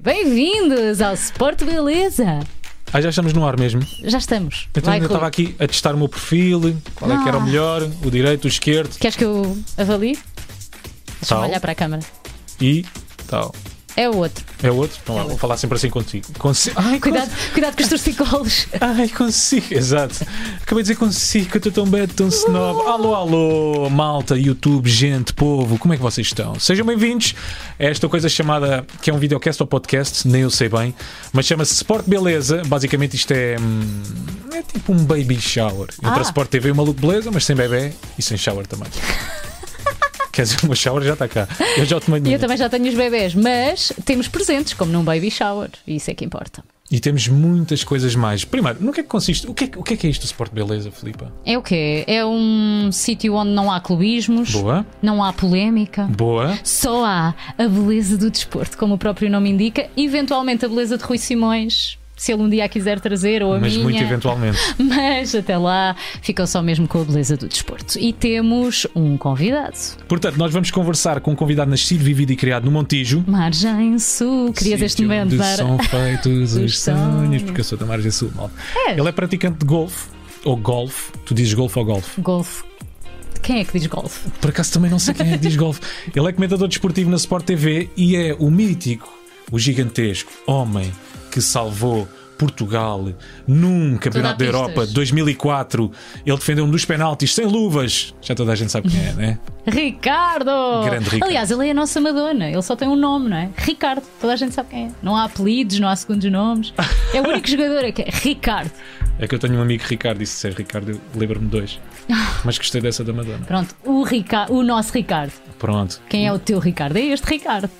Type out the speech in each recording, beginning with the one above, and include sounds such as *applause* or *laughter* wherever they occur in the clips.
Bem-vindos ao Sport Beleza! Ah, já estamos no ar mesmo. Já estamos. Então Vai, ainda Rui. estava aqui a testar o meu perfil, qual é que era o Ah. melhor, o direito, o esquerdo, Queres que eu avalie? Deixa-me Tal. olhar para a câmara. e tal. É o outro. É o outro? Então lá, vou falar sempre assim contigo. Consi Ai, Cuidado, cuidado com os torcicolos. cons- Ai, consigo. Exato. Acabei de dizer consigo, que eu estou tão bad, tão snob. Alô, alô, malta, YouTube, gente, povo, como é que vocês estão? Sejam bem-vindos a esta coisa chamada, que é um videocast ou podcast, nem eu sei bem, mas chama-se Sport Beleza. Basicamente isto é. hum, É tipo um baby shower. Entre Ah. a Sport TV e o Maluco Beleza, mas sem bebê e sem shower também. Quer dizer, meu shower já está cá. Eu já tomei *laughs* E eu também já tenho os bebés, mas temos presentes, como num baby shower. E isso é que importa. E temos muitas coisas mais. Primeiro, no que é que consiste? O que é, que- o que é, que é isto do Sport Beleza, Filipa? É o quê? É um sítio onde não há clubismos, Boa, não há polémica. boa. Só há a beleza do desporto, como o próprio nome indica, eventualmente a beleza de Rui Simões, se ele um dia a quiser trazer, ou a Mas minha. muito eventualmente. *laughs* Mas até lá ficam só mesmo com a beleza do desporto. E temos um convidado. Portanto, nós vamos conversar com um convidado nascido, vivido e criado no Montijo. Margem Sul. Querias este momento dar. são *laughs* feitos os os sonhos, porque eu sou da Margem Sul. mal. És. Ele é praticante de golfe, ou golfe. Tu dizes golfe ou golfe? Golfe. Quem é que diz golfe? Por acaso também não sei quem é que diz golfe. *laughs* Ele é comentador desportivo na Sport TV e é o mítico, o gigantesco homem que salvou Portugal num Campeonato da. Europa de 2004. Ele defendeu um dos penaltis sem luvas. Já toda a gente sabe quem é, né? *laughs* Ricardo! Grande Ricardo. Aliás, ele é a nossa Madonna. Ele só tem um nome, não é? Ricardo. Toda a gente sabe quem é. Não há apelidos, não há segundos nomes. É o *laughs* único jogador que é Ricardo. É que eu tenho um amigo Ricardo e se disser Ricardo, eu lembro-me dois. *laughs* Mas gostei dessa da Madonna. Pronto, o, Rica... o nosso Ricardo. Pronto. Quem é o teu Ricardo? É este Ricardo.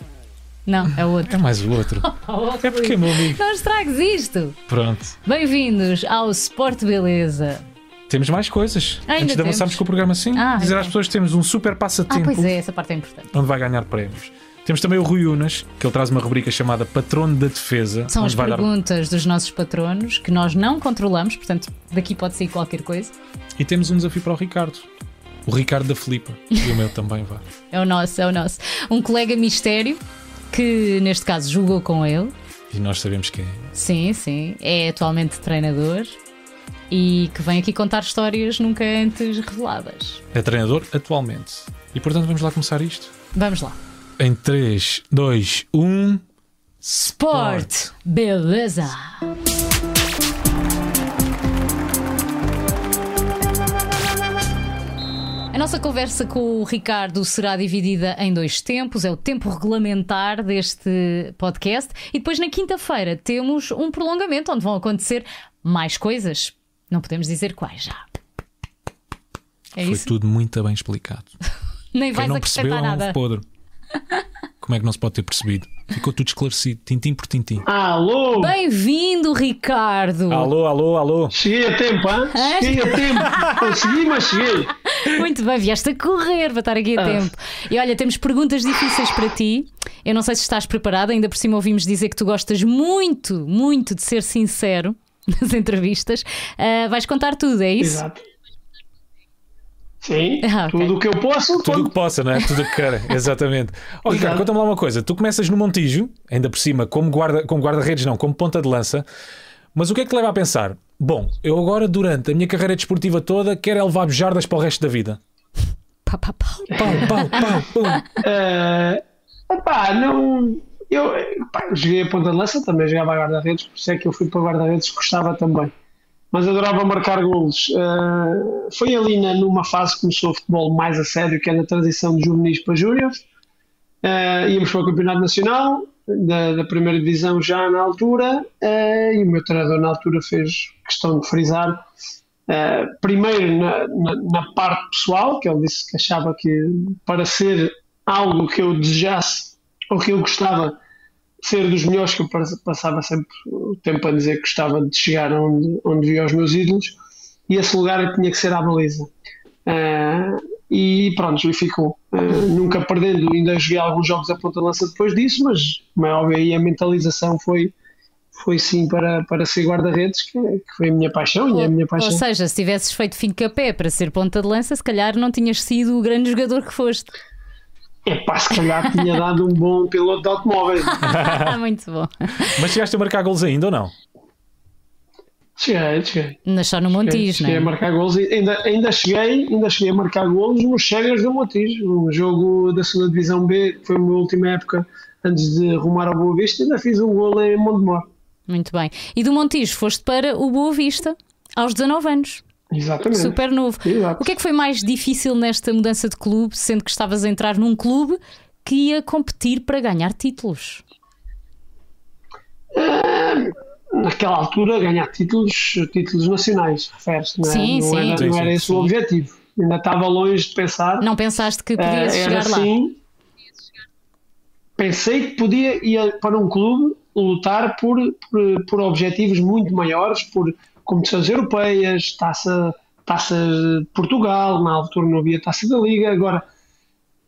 Não, é o outro. É mais o outro. *laughs* É porque é meu amigo. Não estragues isto! Pronto. Bem-vindos ao Sport Beleza. Temos mais coisas. Ainda Antes de avançarmos com o programa, sim. Ah, Dizer ok. às pessoas que temos um super Ah, passatempo pois é, essa parte é importante. onde vai ganhar prémios. Temos também o Rui Unas, que ele traz uma rubrica chamada Patrono da Defesa. São as vai dar... perguntas dos nossos patronos que nós não controlamos, portanto, daqui pode sair qualquer coisa. E temos um desafio para o Ricardo. O Ricardo da Filipa. E o meu também vai. *laughs* É o nosso, é o nosso. Um colega mistério que, neste caso, jogou com ele. E nós sabemos quem é. Sim, sim. É atualmente treinador e que vem aqui contar histórias nunca antes reveladas. É treinador atualmente. E portanto vamos lá começar isto. Vamos lá. Em um. 3, 2, 1. Sport! Beleza! Nossa conversa com o Ricardo será dividida em dois tempos. É o tempo regulamentar deste podcast. E depois, na quinta-feira, temos um prolongamento onde vão acontecer mais coisas. Não podemos dizer quais já. É Foi isso? tudo muito bem explicado. *laughs* Nem Quem vais não percebeu acrescentar é um nada. ovo podre. *laughs* Como é que não se pode ter percebido? Ficou tudo esclarecido, tintim por tintim. Alô? Bem-vindo, Ricardo! Alô, alô, alô. Cheguei a tempo, hã? Cheguei a tempo. Consegui, mas cheguei. *laughs* Muito bem, vieste a correr para estar aqui a Ah. tempo. E olha, temos perguntas difíceis para ti. Eu não sei se estás preparado, ainda por cima ouvimos dizer que tu gostas muito, muito de ser sincero *laughs* nas entrevistas. Ah, vais contar tudo, é isso? Exato. Sim, Ah, ok. tudo o que eu posso, Tudo o conto. que possa, não é? Tudo o que queira, *laughs* exatamente. Ó Ricardo, conta-me lá uma coisa. Tu começas no Montijo, ainda por cima, como guarda- como guarda-redes, não, como ponta de lança. Mas o que é que te leva a pensar? Bom, eu agora, durante a minha carreira desportiva toda, quero é levar bujardas para o resto da vida. Pá, pá, pá. Pau, pau, pau, pum. Eh, epá, não. Eu epá, joguei a ponta de lança, também jogava a guarda-redes, por isso é que eu fui para guarda-redes, gostava também. Mas adorava marcar golos. Eh, foi ali na, numa fase que começou o futebol mais a sério, que é na transição de juvenis para júniores. Eh, íamos para o Campeonato Nacional, da, da primeira divisão já na altura, eh, e o meu treinador na altura fez questão de frisar Uh, primeiro na, na- na parte pessoal, que ele disse que achava que para ser algo que eu desejasse ou que eu gostava ser dos melhores, que eu pas- passava sempre o tempo a dizer que gostava de chegar onde, onde via os meus ídolos, e esse lugar tinha que ser à baliza. Uh, e pronto, e ficou. Uh, nunca perdendo, ainda joguei alguns jogos a ponta de lança depois disso, mas como é óbvio, aí a mentalização foi, foi sim para, para ser guarda-redes, que, que foi a minha paixão e é a minha Ou paixão. seja, se tivesses feito fim de capé para ser ponta de lança, se calhar não tinhas sido o grande jogador que foste. É pá, se calhar tinha dado um bom piloto de automóveis. *laughs* Muito bom. Mas chegaste a marcar gols ainda ou não? Cheguei, cheguei. Ainda só no Montijo, cheguei, cheguei a não é? marcar gols e ainda, ainda, cheguei, ainda cheguei a marcar golos nos Chegas do Montijo, um jogo da segunda Divisão B, que foi a minha última época antes de rumar ao Boa Vista, ainda fiz um gol em Montemor. Muito bem. E do Montijo foste para o Boa Vista aos 19 anos. Exatamente. Super novo. Exato. O que é que foi mais difícil nesta mudança de clube, sendo que estavas a entrar num clube que ia competir para ganhar títulos? naquela altura ganhar títulos, títulos nacionais, refere-se, não, é? Sim, não, sim. Era, não era sim, esse sim. o objetivo. Ainda estava longe de pensar. Não pensaste que podias Eh, era chegar lá? assim. Pensei que podia ir para um clube lutar por, por, por objetivos muito maiores, por competições europeias, taça, taça de Portugal, na altura não havia taça da Liga, agora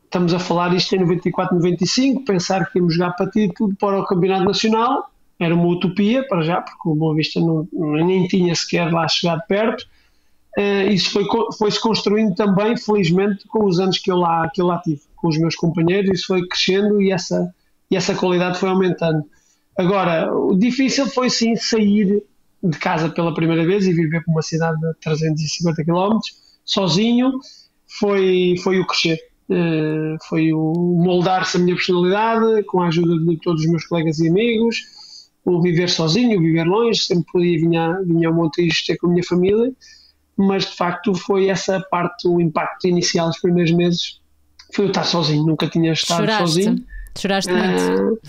estamos a falar isto em 94, 95, pensar que íamos jogar para título para o Campeonato Nacional era uma utopia para já, porque o Boa Vista não, nem tinha sequer lá chegado perto. Uh, isso foi, foi-se construindo também, felizmente, com os anos que eu, lá, que eu lá tive, com os meus companheiros, isso foi crescendo e essa, e essa qualidade foi aumentando. Agora, o difícil foi sim sair de casa pela primeira vez e viver para uma cidade de 350 km, sozinho, foi, foi o crescer. Uh, foi o moldar-se a minha personalidade, com a ajuda de todos os meus colegas e amigos, o viver sozinho, o viver longe, sempre podia vinha, vinha ao Montijo ter com a minha família, mas de facto foi essa parte, o impacto inicial dos primeiros meses, foi eu estar sozinho, nunca tinha estado Choraste. sozinho. Choraste muito?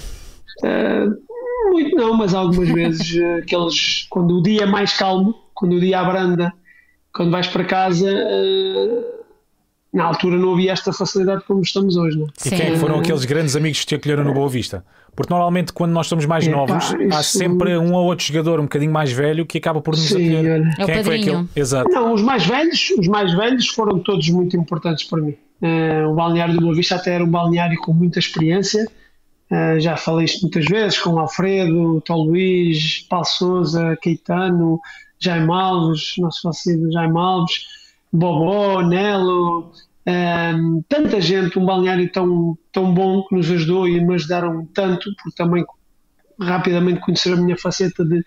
Uh, uh, muito não, mas algumas *laughs* vezes uh, aqueles, quando o dia é mais calmo, quando o dia abranda, quando vais para casa, na altura não havia esta facilidade como estamos hoje. Não? E quem é foram aqueles grandes amigos que te acolheram no Boa Vista? Porque normalmente quando nós somos mais Epá, novos, há isso- sempre um ou outro jogador um bocadinho mais velho que acaba por nos Sim, acolher. olha. É o Quem é que foi aquele? Exato. Não, os mais velhos, os mais velhos foram todos muito importantes para mim. Eh, o balneário do Boa Vista até era um balneário com muita experiência. Eh, já falei isto muitas vezes com Alfredo, Tó Luís, Paulo Souza, Caetano, Jaime Alves, nosso falecido Jaime Alves, Bobó, Nelo, eh, tanta gente, um balneário tão, tão bom que nos ajudou e me ajudaram tanto, porque também rapidamente conheceram a minha faceta de,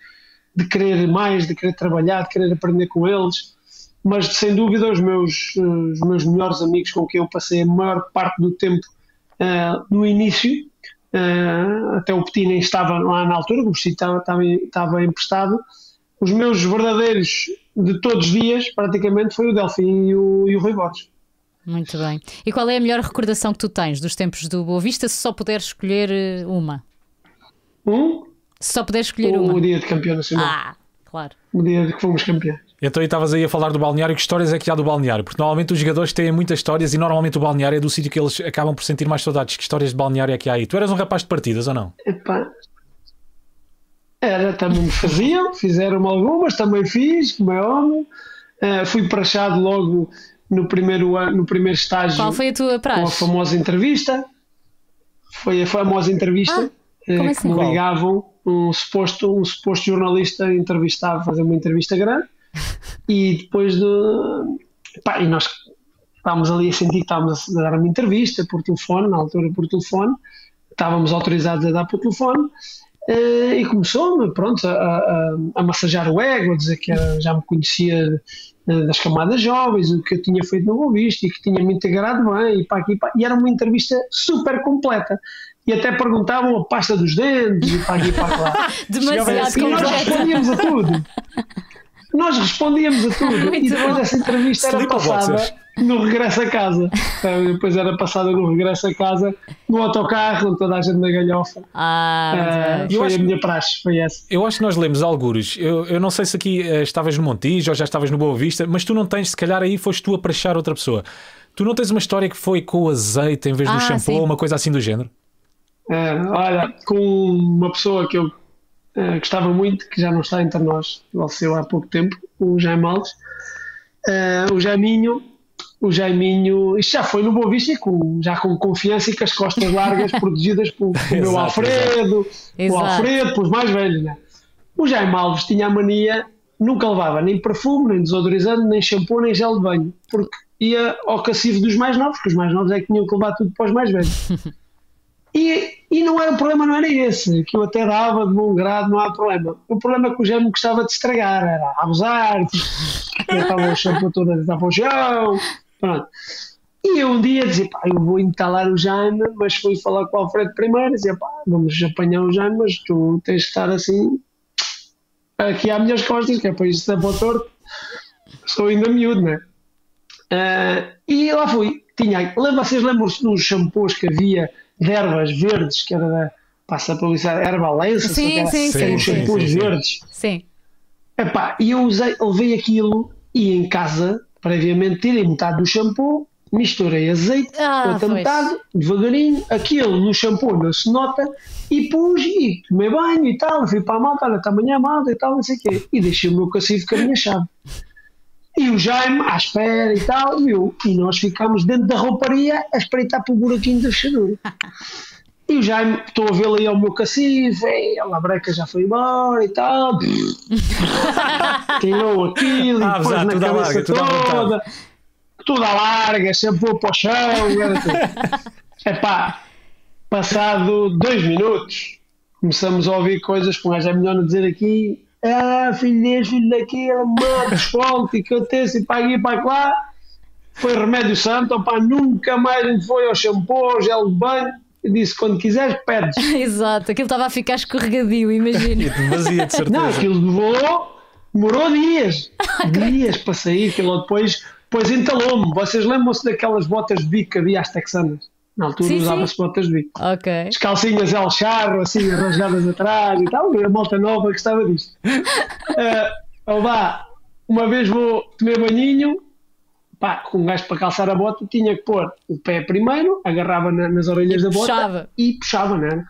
de querer mais, de querer trabalhar, de querer aprender com eles. Mas sem dúvida, os meus, os meus melhores amigos com quem eu passei a maior parte do tempo eh, no início, eh, até o Petit nem estava lá na altura, o Petit estava, estava, estava emprestado. Os meus verdadeiros de todos os dias, praticamente, foi o Delfim e o, e o Rui Borges. Muito bem. E qual é a melhor recordação que tu tens dos tempos do Boa Vista, se só puderes escolher eh, uma? Um, Se só puderes escolher o, uma. dia de campeão nacional, Ah, claro. o dia de que fomos campeões. Então aí estavas aí a falar do balneário, que histórias é que há do balneário? Porque normalmente os jogadores têm muitas histórias e normalmente o balneário é do sítio que eles acabam por sentir mais saudades. Que histórias de balneário é que há aí? Tu eras um rapaz de partidas ou não? Epá. Era, também me faziam, fizeram algumas, também fiz, como é óbvio. Eh, fui prachado logo no primeiro, ano, no primeiro estágio Qual foi a tua com a praxe? famosa entrevista. Foi a famosa entrevista eh, como que assim? me Qual? ligavam um suposto, um suposto jornalista entrevistava, fazer uma entrevista grande *laughs* e depois de. Pá, e nós estávamos ali a sentir que estávamos a dar uma entrevista por telefone, na altura por telefone, estávamos autorizados a dar por telefone. eh, e começou-me, pronto, a, a, a massajar o ego, a dizer que era- já me conhecia eh, das camadas jovens, o que eu tinha feito no Boa Vista e que tinha me integrado bem, e, pá, aqui, pá. e era uma entrevista super completa. E até perguntavam a pasta dos dentes, e para aqui e para lá. Demasiado E nós completa. respondíamos a tudo. *laughs* Nós respondíamos a tudo. *laughs* E depois essa entrevista era passada no regresso a casa. Então, Depois era passada no regresso a casa, no autocarro, com toda a gente na galhofa. Ah. Eu foi acho- a minha praxe, foi essa. Eu acho que nós lemos algures. Eu, eu não sei se aqui eh, estavas no Montijo ou já estavas no Boa Vista, mas tu não tens, se calhar aí foste tu a prachar outra pessoa. Tu não tens uma história que foi com o azeite em vez do Ah, shampoo sim. ou uma coisa assim do género? Ah, olha, com uma pessoa que eu ah, gostava muito, que já não está entre nós, faleceu há pouco tempo, o Jaime Alves. Ah, o Jaiminho, o Jaiminho, isto já foi no Boa Vista, com, já com confiança e com as costas largas, *laughs* protegidas pelo, pelo meu Alfredo, o. Alfredo, pelos mais velhos. Né? O Jaime Alves tinha a mania, nunca levava nem perfume, nem desodorizante, nem shampoo, nem gel de banho, porque ia ao cacifo dos mais novos, porque os mais novos é que tinham que levar tudo para os mais velhos. *laughs* E, e não era o problema, não era esse, que eu até dava de bom grado, não há problema. O problema é que o Jaime gostava de estragar, era abusar, *laughs* estava o shampoo todo a deitar para o chão, pronto. E eu um dia dizia, pá, eu vou entalar o Jaime, mas fui falar com o Alfredo primeiro, dizia, pá, vamos apanhar o Jaime, mas tu tens que estar assim, aqui às minhas costas, que é para isto o torto, sou ainda miúdo, né? Uh, e lá fui, tinha, vocês lembram-se dos shampoos que havia de ervas verdes, que era da, passa a publicidade, Herbalense, sim, era, sim, sim, shampoos sim, sim. verdes. Sim. Epá, e eu usei, levei aquilo e em casa, previamente, tirei metade do shampoo, misturei azeite, Ah, outra metade, devagarinho, aquilo no shampoo não se nota, e pus e tomei banho e tal, fui para a malta, olha, está amanhã a malta e tal, não sei o quê, e deixei o meu cacifo com a minha chave. E o Jaime, à espera e tal, viu, e nós ficámos dentro da rouparia a espreitar para o buraquinho da fechadura. *laughs* E o Jaime, estou a vê-lo aí ao meu cacifo, a labreca já foi embora e tal. *laughs* Tirou aquilo Ah, e pôs abusar, na cabeça larga, tudo à vontade. toda. Tudo à larga, shampoo para o chão. era tudo. *laughs* Epá, passado dois minutos, começamos a ouvir coisas que um gajo é melhor não dizer aqui. Ah, filho deste, filho daquele, mano, desconto, e que eu tenho, e para aqui, para lá. Foi remédio santo, opá, nunca mais gente foi ao shampoo, ao gel de banho. Eu disse, quando quiseres, pedes. *laughs* Exato, aquilo estava a ficar escorregadio, imagina. *laughs* Vazia, de certeza. Não, aquilo demorou, demorou dias. *laughs* Dias para sair, aquilo depois, depois entalou-me. Vocês lembram-se daquelas botas de bico que havia às texanas? Na altura usava-se botas de bico. ok. As calcinhas El Charro, assim, arranjadas atrás e tal. A malta nova gostava disto. *laughs* Uh, vá, uma vez vou tomar banhinho, pá, com um gajo para calçar a bota, tinha que pôr o pé primeiro, agarrava na- nas orelhas da bota puxava. e puxava, né?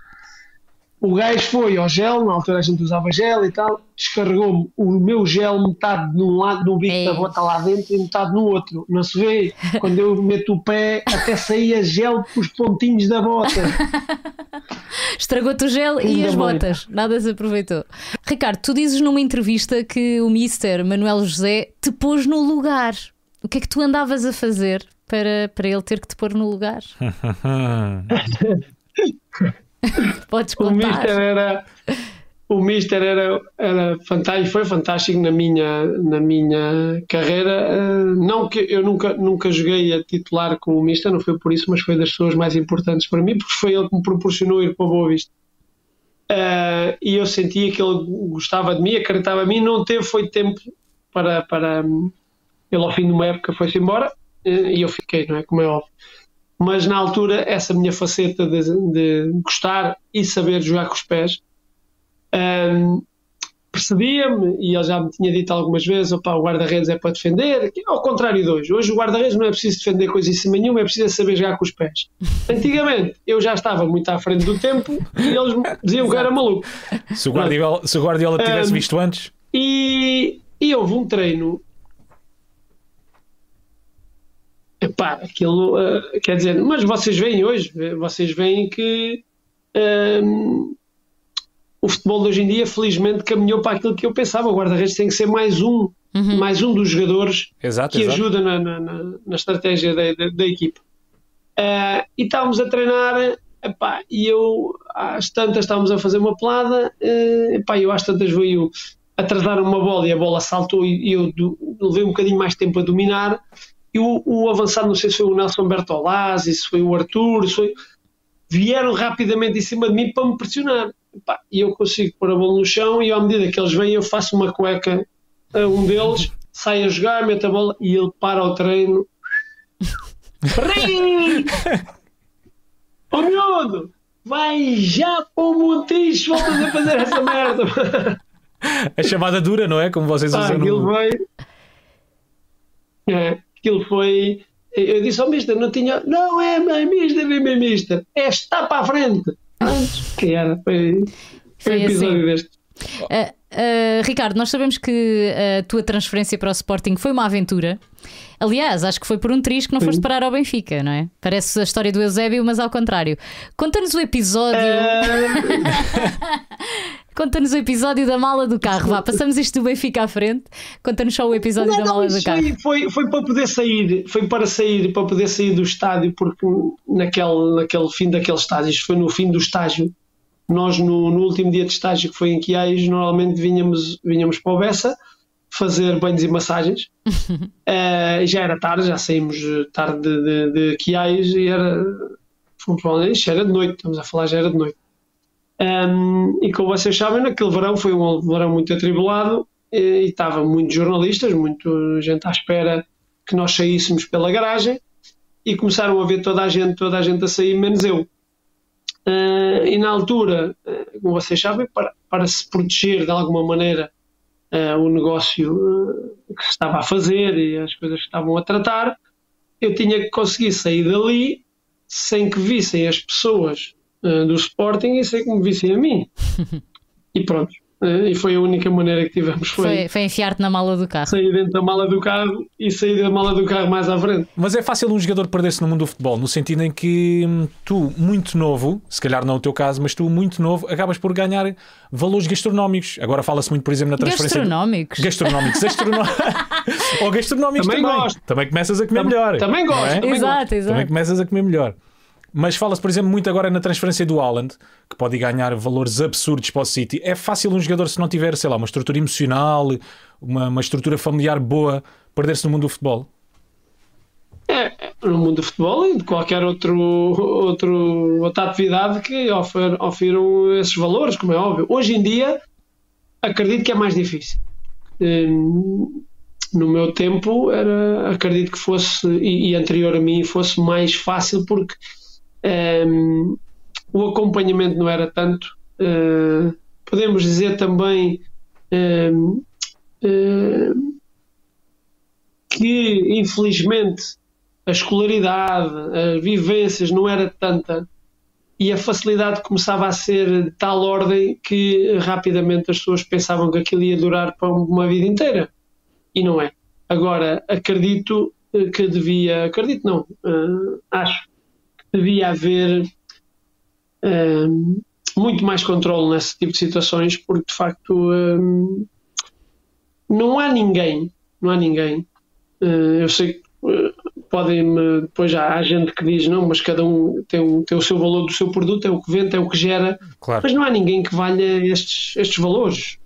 O gajo foi ao gel, na altura a gente usava gel e tal, descarregou-me o meu gel metade num lado do bico Ei. da bota lá dentro e metade no outro. Não se vê, *laughs* quando eu meto o pé, até saía gel pelos pontinhos da bota. *laughs* Estragou-te o gel e Ainda as bem. botas. Nada se aproveitou. Ricardo, tu dizes numa entrevista que o Mister Manuel José te pôs no lugar. O que é que tu andavas a fazer para, para ele ter que te pôr no lugar? *laughs* *laughs* Podes O contar. Mister era. O Mister era, era fantástico, foi fantástico na minha, na minha carreira. Eh, Não que eu nunca, nunca joguei a titular com o Mister, não foi por isso, mas foi das pessoas mais importantes para mim, porque foi ele que me proporcionou ir para o Boa Vista. Eh, e eu sentia que ele gostava de mim, acreditava em mim, não teve foi tempo para, para ele ao fim de uma época foi-se embora eh, e eu fiquei, não é? Como é óbvio. Mas na altura, essa minha faceta de, de gostar e saber jogar com os pés Ahm, percebia-me e ele já me tinha dito algumas vezes: opá, o guarda-redes é para defender, é ao contrário de hoje. Hoje o guarda-redes não é preciso defender coisa em cima nenhuma, é preciso saber jogar com os pés. *laughs* Antigamente eu já estava muito à frente do tempo e eles me diziam que era maluco. Se o Guardiola, se o Guardiola tivesse Um, visto antes, E, e houve um treino. Epá, aquilo ah, quer dizer, mas vocês veem hoje, vocês veem que ahm, o futebol de hoje em dia, felizmente, caminhou para aquilo que eu pensava. O guarda-redes tem que ser mais um, mais um dos jogadores exato, que exato. ajuda na, na, na- estratégia da, da, da equipa. Ah, e estávamos a treinar, epá, e eu às tantas estávamos a fazer uma pelada, eh, epá, eu às tantas veio atrasar uma bola e a bola saltou e eu levei um bocadinho mais tempo a dominar. E o, o avançado, não sei se foi o Nelson Bertolazzi, se foi o Arthur, se foi... vieram rapidamente em cima de mim para me pressionar. E eu consigo pôr a bola no chão e à medida que eles vêm eu faço uma cueca a um deles, sai a jogar, mete a bola e ele para o treino. *laughs* Ô miúdo, vai já para o Montijo, voltas a fazer essa merda. A chamada dura, não é? Como vocês Ah, usam no... foi. É, aquilo foi. Eu disse ao Mister, não tinha. Não é, é Mister, é meu Mister. É está para a frente. Antes, que era. Foi, Foi um episódio assim. deste. Ah, ah, Ricardo, nós sabemos que a tua transferência para o Sporting foi uma aventura. Aliás, acho que foi por um triz que não foste parar ao Benfica, não é? Parece a história do Eusébio, mas ao contrário. Conta-nos o episódio. Ah, *laughs* Conta-nos o episódio da mala do carro. Vá, passamos isto do Benfica à frente. Conta-nos só o episódio Não, da não, mala do carro. foi, foi, para poder sair, foi para sair, para poder sair do estádio, porque naquele, naquele fim daquele estágio, isto foi no fim do estágio, nós no, no último dia de estágio que foi em Quiais, normalmente vinhamos, vinhamos para o Bessa fazer banhos e massagens. *laughs* Eh, já era tarde, já saímos tarde de, de, de Quiais e era, fomos para onde? Era de noite, estamos a falar, já era de noite. Um, e como vocês sabem, naquele verão foi um verão muito atribulado e, estava muitos jornalistas, muita gente à espera que nós saíssemos pela garagem e começaram a ver toda a gente, toda a gente a sair, menos eu. Uh, e na altura, uh, como vocês sabem, para, para se proteger de alguma maneira uh, o negócio que se estava a fazer e as coisas que estavam a tratar, eu tinha que conseguir sair dali sem que vissem as pessoas uh, do Sporting e sem que me vissem a mim. *laughs* e pronto. Uh, e foi a única maneira que tivemos. Foi, Foi, foi enfiar-te na mala do carro. sair dentro da mala do carro e sair da mala do carro mais à frente. Mas é fácil um jogador perder-se no mundo do futebol, no sentido em que hum, tu, muito novo, se calhar não é o teu caso, mas tu, muito novo, acabas por ganhar valores gastronómicos. Agora fala-se muito, por exemplo, na transferência. Gastronómicos. Gastronómicos. Gastrono... *laughs* *laughs* Ou gastronómicos Também também. gosto. Também começas a comer Tam- melhor. também gosto, é? também Exato, Também exato. começas a comer melhor. Mas fala-se, por exemplo, muito agora na transferência do Haaland, que pode ganhar valores absurdos para o City. É fácil um jogador, se não tiver, sei lá, uma estrutura emocional, uma, uma estrutura familiar boa, perder-se no mundo do futebol. É, é, no mundo do futebol e de qualquer outro, outro, outra atividade que ofer, esses valores, como é óbvio. Hoje em dia, acredito que é mais difícil. Hum, no meu tempo, era, acredito que fosse, e, e anterior a mim, fosse mais fácil porque hum, o acompanhamento não era tanto. Uh, podemos dizer também hum, que, infelizmente, a escolaridade, as vivências não era tanta e a facilidade começava a ser de tal ordem que rapidamente as pessoas pensavam que aquilo ia durar para uma vida inteira. E não é. Agora, acredito eh, que devia, acredito não, eh, acho devia haver eh, muito mais controle nesse tipo de situações, porque de facto eh, não há ninguém, não há ninguém. Eh, eu sei que eh, podem depois já há gente que diz não, mas cada um tem, um tem o seu valor do seu produto, é o que vende, é o que gera, Claro. mas não há ninguém que valha estes, estes valores.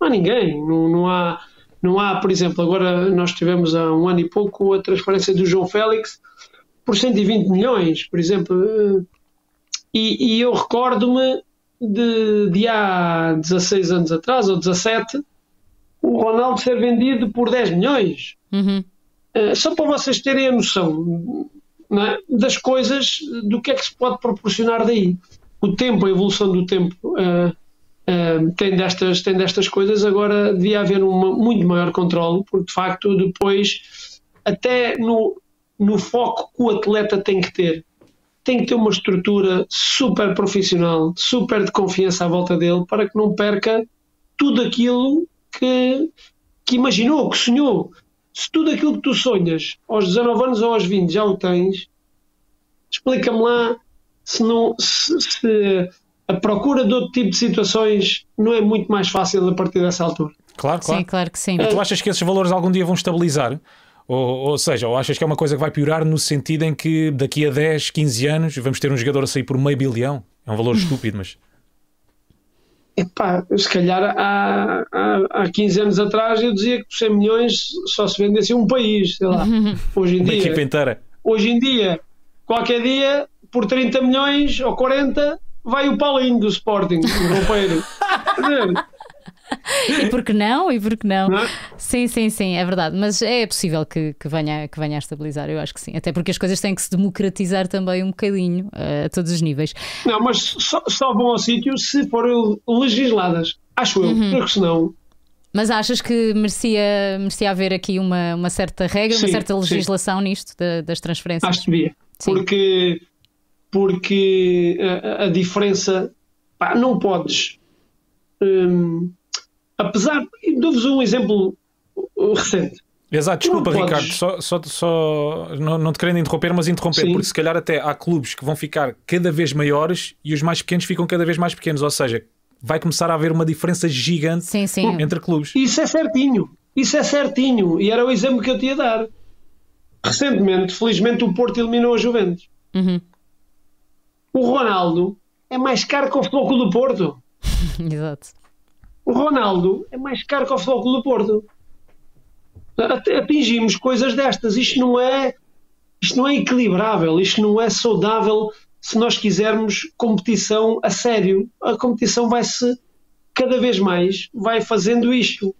Não há ninguém. Não, não há, não há, por exemplo, agora nós tivemos há um ano e pouco a transferência do João Félix por 120 milhões, por exemplo. eh, E, e eu recordo-me de, de há 16 anos atrás, ou 17, o Ronaldo ser vendido por 10 milhões. Uhum. Uh, só para vocês terem a noção é, das coisas, do que é que se pode proporcionar daí. O tempo, a evolução do tempo uh, uh, tem, destas, tem destas coisas, agora devia haver um muito maior controle, porque de facto depois, até no, no foco que o atleta tem que ter, tem que ter uma estrutura super profissional, super de confiança à volta dele, para que não perca tudo aquilo que, que imaginou, que sonhou se tudo aquilo que tu sonhas aos 19 anos ou aos 20 já o tens, explica-me lá se, não, se, se, a procura de outro tipo de situações não é muito mais fácil a partir dessa altura. Claro, claro. Sim, claro que sim. Tu achas que esses valores algum dia vão estabilizar? Ou, ou seja, ou achas que é uma coisa que vai piorar no sentido em que daqui a 10, 15 anos vamos ter um jogador a sair por meio bilhão? É um valor estúpido, mas. Epá, se calhar há, há, há 15 anos atrás eu dizia que por 100 milhões só se vendesse um país, sei lá. *laughs* Hoje em Uma equipa dia, inteira. hoje em dia, qualquer dia, por 30 milhões ou 40, vai o Paulinho do Sporting, o roupeiro. *laughs* *laughs* E por que não? E por que não? Não é? Sim, sim, sim, é verdade. Mas é possível que, que, venha, que venha a estabilizar, eu acho que sim. Até porque as coisas têm que se democratizar também um bocadinho, eh, a todos os níveis. Não, mas só, só vão ao sítio se forem legisladas. Acho eu, porque senão. Mas achas que merecia, merecia haver aqui uma, uma certa regra, uma Sim, certa sim. legislação nisto da- das transferências? Acho que devia. Sim. Porque, porque a, a diferença. Pá, não podes. hum, apesar. Dou-vos um exemplo uh, recente. Exato, desculpa, Não podes. Ricardo, só, só, só não, não te querendo interromper, mas interromper, Sim. porque se calhar até há clubes que vão ficar cada vez maiores e os mais pequenos ficam cada vez mais pequenos. Ou seja, vai começar a haver uma diferença gigante Sim, sim. entre clubes. Isso é certinho. Isso é certinho. E era o exemplo que eu te ia dar. Recentemente, felizmente, o Porto eliminou a Juventus. Uhum. O Ronaldo é mais caro que o Futebol Clube do Porto. *laughs* Exato. O Ronaldo é mais caro que o Futebol Clube do Porto. Atingimos coisas destas. Isto não é, isto não é equilibrável. Isto não é saudável se nós quisermos competição a sério. A competição vai-se cada vez mais vai fazendo isto.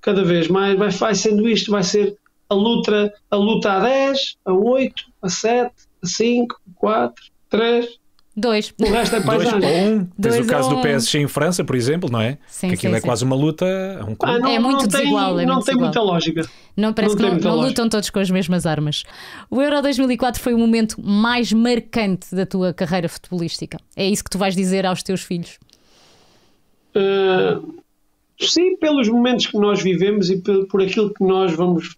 Cada vez mais vai, vai sendo isto. Vai ser a luta, a luta a 10, a 8, a 7, a 5, a 4, 3. Dois. O resto é Dois paisagem. ou um. Tens Dois o caso a do um. PSG em França, por exemplo, não é? Sim, que aquilo sim, é sim. quase uma luta a um Ah, não, É muito não tem, desigual, é não muito tem desigual. muita lógica. Não, parece Não que tem não, não lógica. lutam todos com as mesmas armas. O Euro 2004 foi o momento mais marcante da tua carreira futebolística. É isso que tu vais dizer aos teus filhos. Uh, sim, pelos momentos que nós vivemos e por, por aquilo que nós vamos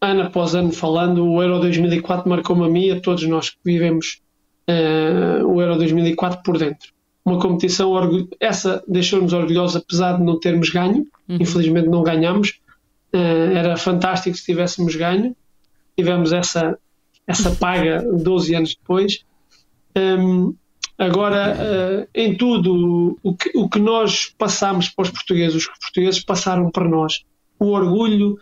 ano após ano falando, o Euro 2004 marcou-me a mim e a todos nós que vivemos uh, o Euro 2004 por dentro. Uma competição, essa deixou-nos orgulhosos apesar de não termos ganho, infelizmente não ganhamos. Uh, era fantástico se tivéssemos ganho. Tivemos essa, essa paga 12 anos depois. Um, agora, eh, em tudo o que, o que nós passamos para os portugueses, os portugueses passaram para nós, o orgulho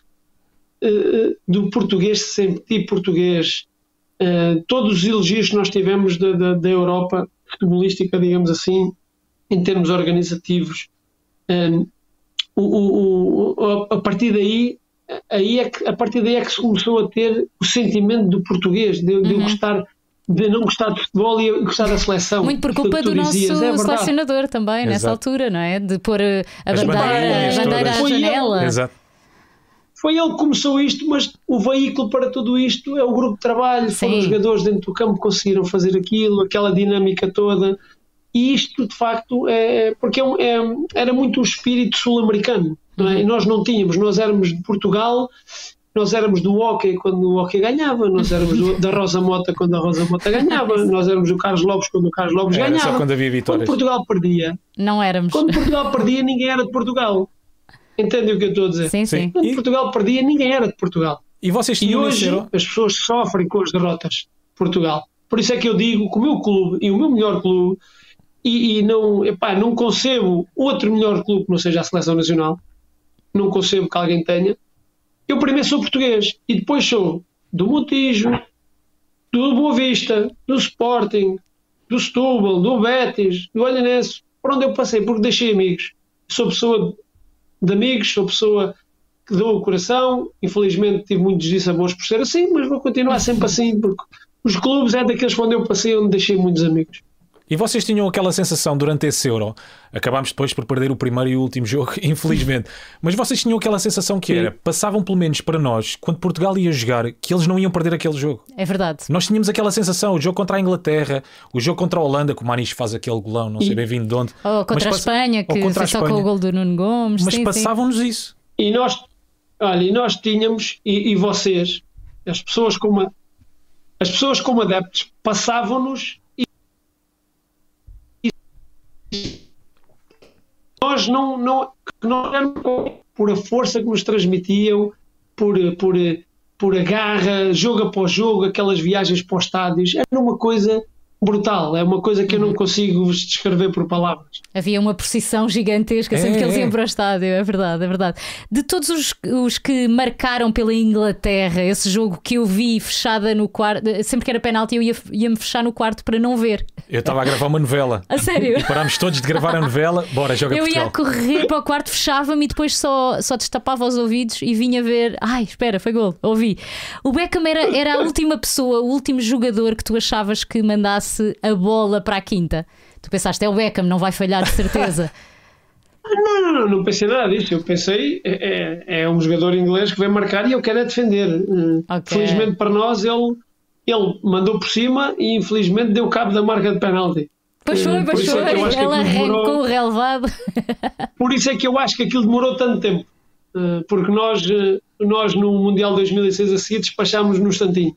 do português se sentir português, todos os elogios que nós tivemos da, da, da Europa futebolística, digamos assim, em termos organizativos, eh, o, o, o- a, partir daí aí é que, a partir daí é que se começou a ter o sentimento do português, de, de eu gostar, de não gostar de futebol e gostar da seleção. Muito por culpa do nosso é selecionador também, nessa Exato. altura, não é? De pôr eh, a As bandeira, a bandeira à janela. Exato. Foi ele que começou isto, mas o veículo para tudo isto é o grupo de trabalho, foram Sim. os jogadores dentro do campo que conseguiram fazer aquilo, aquela dinâmica toda. E isto, de facto, é porque é um- é- era muito o espírito sul-americano. não é? E nós não tínhamos, nós éramos de Portugal, nós éramos do hockey quando o hockey ganhava, nós éramos do- da Rosa Mota quando a Rosa Mota ganhava, *laughs* nós éramos do Carlos Lopes quando o Carlos Lopes Era ganhava. só quando havia Quando vitórias. Portugal perdia, Não éramos. quando Portugal perdia, ninguém era de Portugal. Entendem o que eu estou a dizer? Sim, sim. Quando E- Portugal perdia, ninguém era de Portugal. E vocês E hoje as pessoas sofrem com as derrotas de Portugal. Por isso é que eu digo que o meu clube e o meu melhor clube, e, e não, epá, não concebo outro melhor clube que não seja a seleção nacional, não concebo que alguém tenha. Eu primeiro sou português e depois sou do Montijo, do Boa Vista, do Sporting, do Setúbal, do Betis, do Olhanense, por onde eu passei, porque deixei amigos. Sou pessoa de amigos, sou pessoa que dou o coração. Infelizmente tive muitos dissabores por ser assim, mas vou continuar sempre assim, porque os clubes é daqueles onde eu passei onde deixei muitos amigos. E vocês tinham aquela sensação durante esse Euro? Acabámos depois por perder o primeiro e o último jogo, *laughs* infelizmente. Mas vocês tinham aquela sensação que era, passavam pelo menos para nós, quando Portugal ia jogar, que eles não iam perder aquele jogo. É verdade. Nós tínhamos aquela sensação, o jogo contra a Inglaterra, o jogo contra a Holanda, que o Manis faz aquele golão, não sei E- bem vindo de onde. Ou contra a Mas passa- Espanha, ou que contra a só com Espanha. o gol do Nuno Gomes. Mas passavam-nos isso. E nós, olha, e nós tínhamos, e, e vocês, as pessoas como, as pessoas como adeptos, passavam-nos nós não, não, éramos por a força que nos transmitiam, por, por, por a garra, jogo após jogo, aquelas viagens para os estádios, era uma coisa brutal, é uma coisa que eu não consigo vos descrever por palavras. Havia uma procissão gigantesca sempre É, que eles é. iam para o estádio, é verdade, é verdade. De todos os, os que marcaram pela Inglaterra, esse jogo que eu vi fechada no quarto, sempre que era penalti, eu ia- ia-me fechar no quarto para não ver. Eu estava a gravar uma novela. A sério? E parámos todos de gravar a novela. Bora, joga Eu ia Portugal. correr para o quarto, fechava-me e depois só, só destapava os ouvidos e vinha ver. Ai, espera, foi gol, ouvi. O Beckham era, era a última pessoa, o último jogador que tu achavas que mandasse a bola para a quinta. Tu pensaste, é o Beckham, não vai falhar de certeza. *laughs* Não, não, não, não pensei nada disso. Eu pensei, é, é- é um jogador inglês que vem marcar e eu quero é defender. Hum, Ok. Felizmente para nós, ele, ele mandou por cima e infelizmente deu cabo da marca de penalti. Pois foi, Hum, pois foi. é que eu acho que Ela aquilo arrancou demorou- o relevado. Por isso é que eu acho que aquilo demorou tanto tempo. Uh, Porque nós, nós no Mundial 2006 a seguir despachámos no instantinho.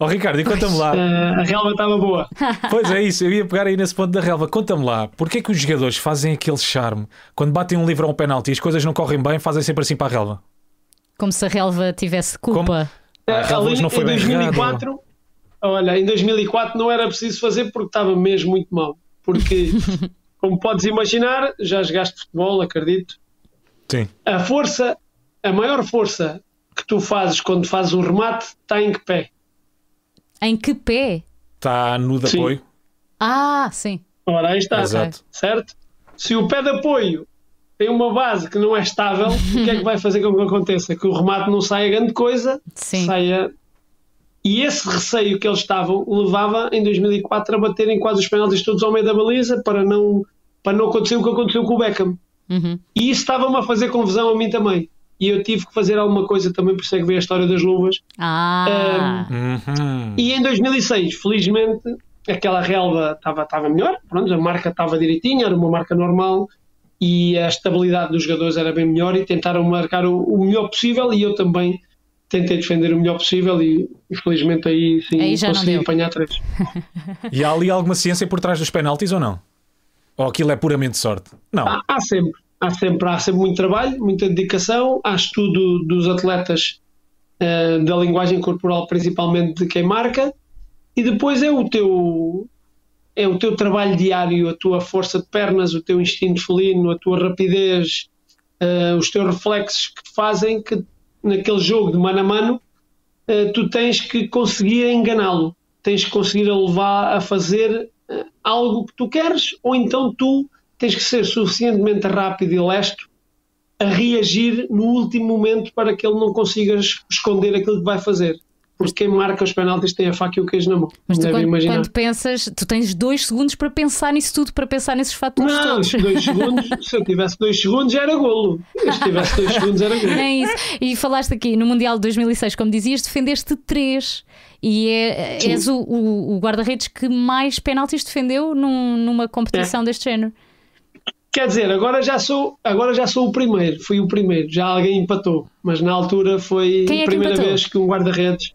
Ó Ricardo, e conta-me lá. Uh, a relva estava boa. *laughs* Pois é isso, eu ia pegar aí nesse ponto da relva. Conta-me lá, porquê é que os jogadores fazem aquele charme? Quando batem um livro a um penalti e as coisas não correm bem, fazem sempre assim para a relva? Como se a relva tivesse culpa. Ah, a relva Ali, não foi em bem 2004, olha, em 2004 não era preciso fazer porque estava mesmo muito mal. Porque, *laughs* como podes imaginar, já jogaste futebol, acredito. Sim. A força, a maior força que tu fazes quando fazes um remate está em que pé? Em que pé? Está no de Sim. apoio. Ah, sim. Ora, aí está, Exato. certo? Se o pé de apoio tem uma base que não é estável, o que é que vai fazer com que aconteça? Que o remate não saia grande coisa, Sim. saia. E esse receio que eles estavam levava em 2004 a baterem quase os penaltis todos ao meio da baliza para não, para não acontecer o que aconteceu com o Beckham. Uhum. E isso estava-me a fazer confusão a mim também. E eu tive que fazer alguma coisa também, por isso é que veio a história das luvas. Ah, Uhum. E em 2006, felizmente, aquela relva estava estava melhor, pronto, a marca estava direitinha, era uma marca normal e a estabilidade dos jogadores era bem melhor e tentaram marcar o, o melhor possível e eu também tentei defender o melhor possível e infelizmente aí sim Aí consegui apanhar três. *laughs* E há ali alguma ciência por trás dos penaltis ou não? Ou aquilo é puramente sorte? Não. Há, há sempre, há sempre, há sempre muito trabalho, muita dedicação, há estudo dos atletas eh, da linguagem corporal, principalmente de quem marca, e depois é o teu é o teu trabalho diário, a tua força de pernas, o teu instinto felino, a tua rapidez, eh, os teus reflexos que fazem que naquele jogo de mano a mano eh, tu tens que conseguir enganá-lo, tens que conseguir a levar a fazer algo que tu queres, ou então tu tens que ser suficientemente rápido e lesto a reagir no último momento para que ele não consiga es- esconder aquilo que vai fazer. Porque quem marca os penaltis tem a faca e o queijo na mão. mas tu quando, imaginar. quando pensas, tu tens dois segundos para pensar nisso tudo, para pensar nesses fatores Não, todos. os dois segundos, *laughs* se eu tivesse dois segundos era golo. Se tivesse dois segundos era golo. Nem isso. E falaste aqui no Mundial de 2006, como dizias, defendeste três. E é, és o, o- o guarda-redes que mais penaltis defendeu num- numa É. competição deste género. Quer dizer, agora já sou, agora já sou o primeiro, fui o primeiro, já alguém empatou, mas na altura foi é a primeira empatou? vez que um guarda-redes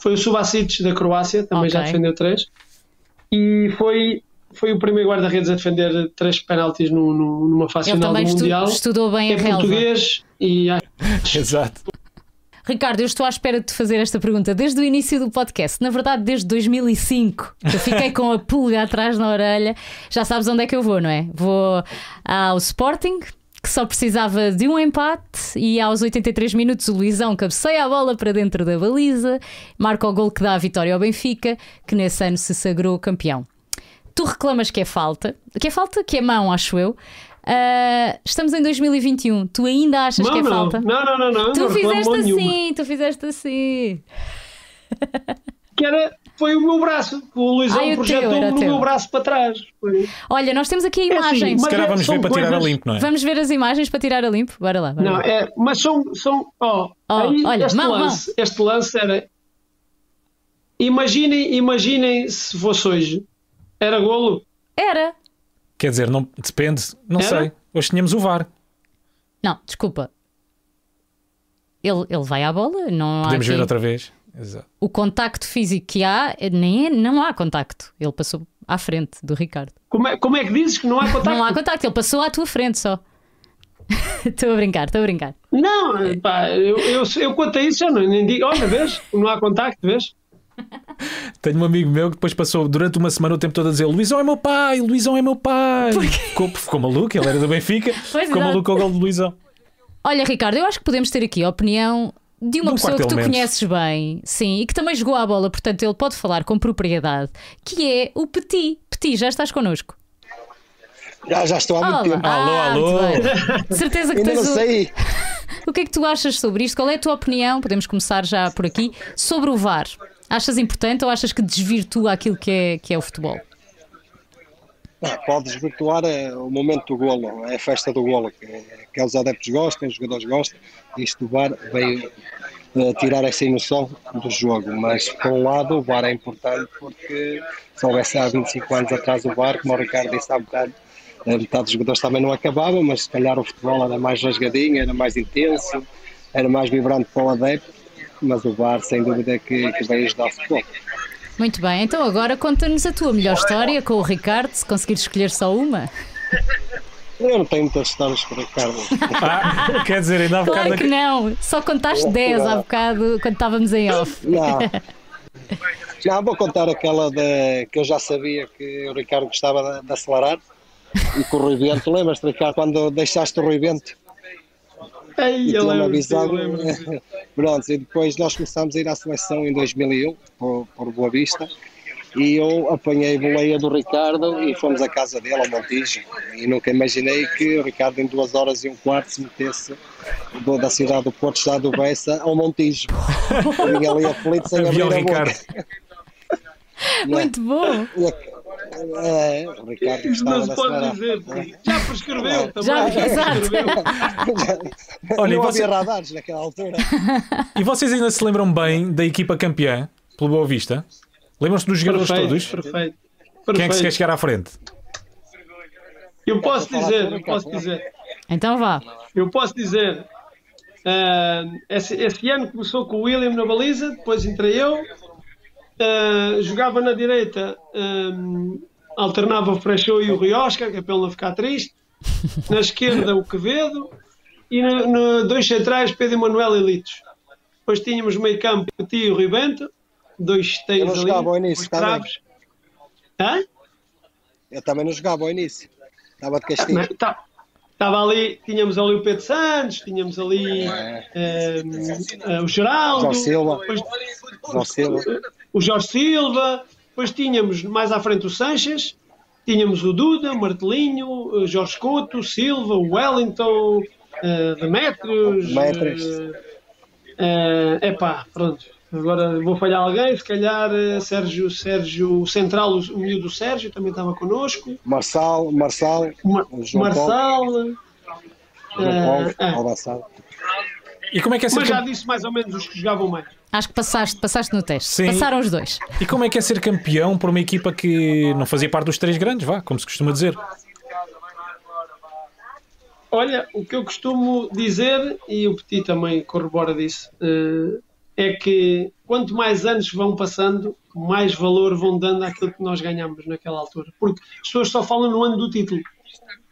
foi o Subasic da Croácia, também já Ok. defendeu três, e foi, foi o primeiro guarda-redes a defender três penaltis no, no- numa fase Ele final do estu- Mundial. estudou bem é a relva. português e acho *laughs* Exato. Ricardo, eu estou à espera de te fazer esta pergunta desde o início do podcast. Na verdade, desde 2005. que Eu fiquei com a pulga atrás na orelha. Já sabes onde é que eu vou, não é? Vou ao Sporting, que só precisava de um empate, e aos 83 minutos o Luizão cabeceia a bola para dentro da baliza, marca o gol que dá a vitória ao Benfica, que nesse ano se sagrou campeão. Tu reclamas que é falta, que é falta, que é mão, acho eu. Ah, estamos em 2021. Tu ainda achas não, que é não, falta? não, não, não, não, Tu não fizeste mão nenhuma. assim, tu fizeste assim. Que era, foi o meu braço, o Luizão Ai, o teu, projetou era o no teu. meu braço para trás. Foi- Olha, nós temos aqui É assim. Se calhar é- vamos ver para tirar a coisas- limpo, não é? Vamos ver as imagens para tirar a limpo? Bora lá. Bora Não, lá. é, mas são, são ó, Oh, aí olha, este, mão, lance, este lance era. Imaginem, imaginem se fosse hoje. Era golo. Era. Quer dizer, não, depende, não Era? sei. Hoje tínhamos o VAR. Não, desculpa. Ele, ele vai à bola, não há Podemos aqui- ver outra vez. Exato. O contacto físico que há, é- nem é- não há contacto. Ele passou à frente do Ricardo. Como é, como é que dizes que não há contacto? Não há contacto, ele passou à tua frente só. *laughs* Estou a brincar, estou a brincar. Não, pá, eu, eu, eu quanto a isso já não, nem digo. Olha, vês? Não há contacto, vês? *laughs* Tenho um amigo meu que depois passou durante uma semana o tempo todo a dizer Luizão é meu pai, Luizão é meu pai. Ficou, ficou maluco, ele era do Benfica. *laughs* Pois, ficou exato. maluco com o gol do Luizão. Olha, Ricardo, eu acho que podemos ter aqui a opinião de uma De um pessoa que tu conheces bem, sim, e que também jogou à bola, portanto ele pode falar com propriedade, que é o Petit. Petit, já estás connosco. Já, já estou há muito Olá. tempo. Alô, Ah, alô. muito. De certeza que Ainda não tens o... sei. *laughs* o que é que tu achas sobre isto? Qual é a tua opinião? Podemos começar já por aqui. Sobre o VAR. Achas importante ou achas que desvirtua aquilo que é, que é o futebol? Pode desvirtuar eh, o momento do golo, é a festa do golo, que, que os adeptos gostam, os jogadores gostam. Isto do VAR veio eh, tirar essa emoção do jogo. Mas, por um lado, o VAR é importante porque se houvesse há 25 anos atrás o VAR, como o Ricardo disse há bocado, eh, metade dos jogadores também não acabava, mas se calhar o futebol era mais rasgadinho, era mais intenso, era mais vibrante para o adepto. Mas o VAR sem dúvida que, que vai ajudar o futebol. Muito bem, então agora conta-nos a tua melhor história com o Ricardo, se conseguires escolher só uma. Eu não tenho muitas histórias com o Ricardo. Ah, quer dizer, ainda há bocado. Claro que não, só contaste 10 há bocado quando estávamos em off. Não. Não, vou contar aquela de, que eu já sabia que o Ricardo gostava de, de acelerar e com o Rui Bento. Lembras-te, Ricardo, quando deixaste o Rui Bento? Ei, E eu lembro, eu lembro. *laughs* Pronto, e depois nós começámos a ir à seleção em 2001, por, por Boa Vista, e eu apanhei a boleia do Ricardo e fomos à casa dele, ao Montijo. E nunca imaginei que o Ricardo, em duas horas e um quarto, se metesse do- da cidade do Porto, estado do Bessa, ao Montijo. Vinha ali aflito sem abrir a o boca. Ricardo. *laughs* Muito bom. É, o Ricardo Isto não se de pode dizer. Já prescreveu também. Já, exato. *laughs* Olha, não você- havia radares naquela altura. E vocês ainda se lembram bem da equipa campeã pelo Boa Vista? Lembram-se dos jogadores Perfeito, todos? perfeito. Quem é que se quer perfeito. chegar à frente? Eu posso dizer, eu posso dizer. Então vá. Eu posso dizer, ah, esse, esse ano começou com o William na baliza, depois entrei eu, ah, jogava na direita, ah, alternava o Freixou e o Rui Oscar, que é para ele não ficar triste, na esquerda o Quevedo e no, no- dois centrais Pedro Manuel e Litos. Depois tínhamos meio campo Petit e o Rui Bento, dois não ali, jogava ao início, tá traves. Hã? Eu também não jogava ao início. Estava de castigo. Não, tá- Estava ali, tínhamos ali o Pedro Santos, tínhamos ali É. eh, eh, o Geraldo, Silva. depois Silva. o Jorge Silva, depois tínhamos mais à frente o Sanches, tínhamos o Duda, o Martelinho, Jorge Couto, Silva, o Wellington, uh, Demetrios. Demetrios. É epá, pronto. Agora vou falhar alguém, se calhar Sérgio, Sérgio Central, o, miúdo Sérgio também estava connosco. Marçal, Marçal, Ma- João Marçal. João eh, Paulo. Alvaçado. E como é que é ser Mas já campeão? disse mais ou menos os que jogavam mais. Acho que passaste, passaste no teste. Sim. Passaram os dois. E como é que é ser campeão por uma equipa que não fazia parte dos três grandes, vá, como se costuma dizer? Olha, o que eu costumo dizer, e o Petit também corrobora disso, eh, é que quanto mais anos vão passando, mais valor vão dando àquilo que nós ganhamos naquela altura. Porque as pessoas só falam no ano do título.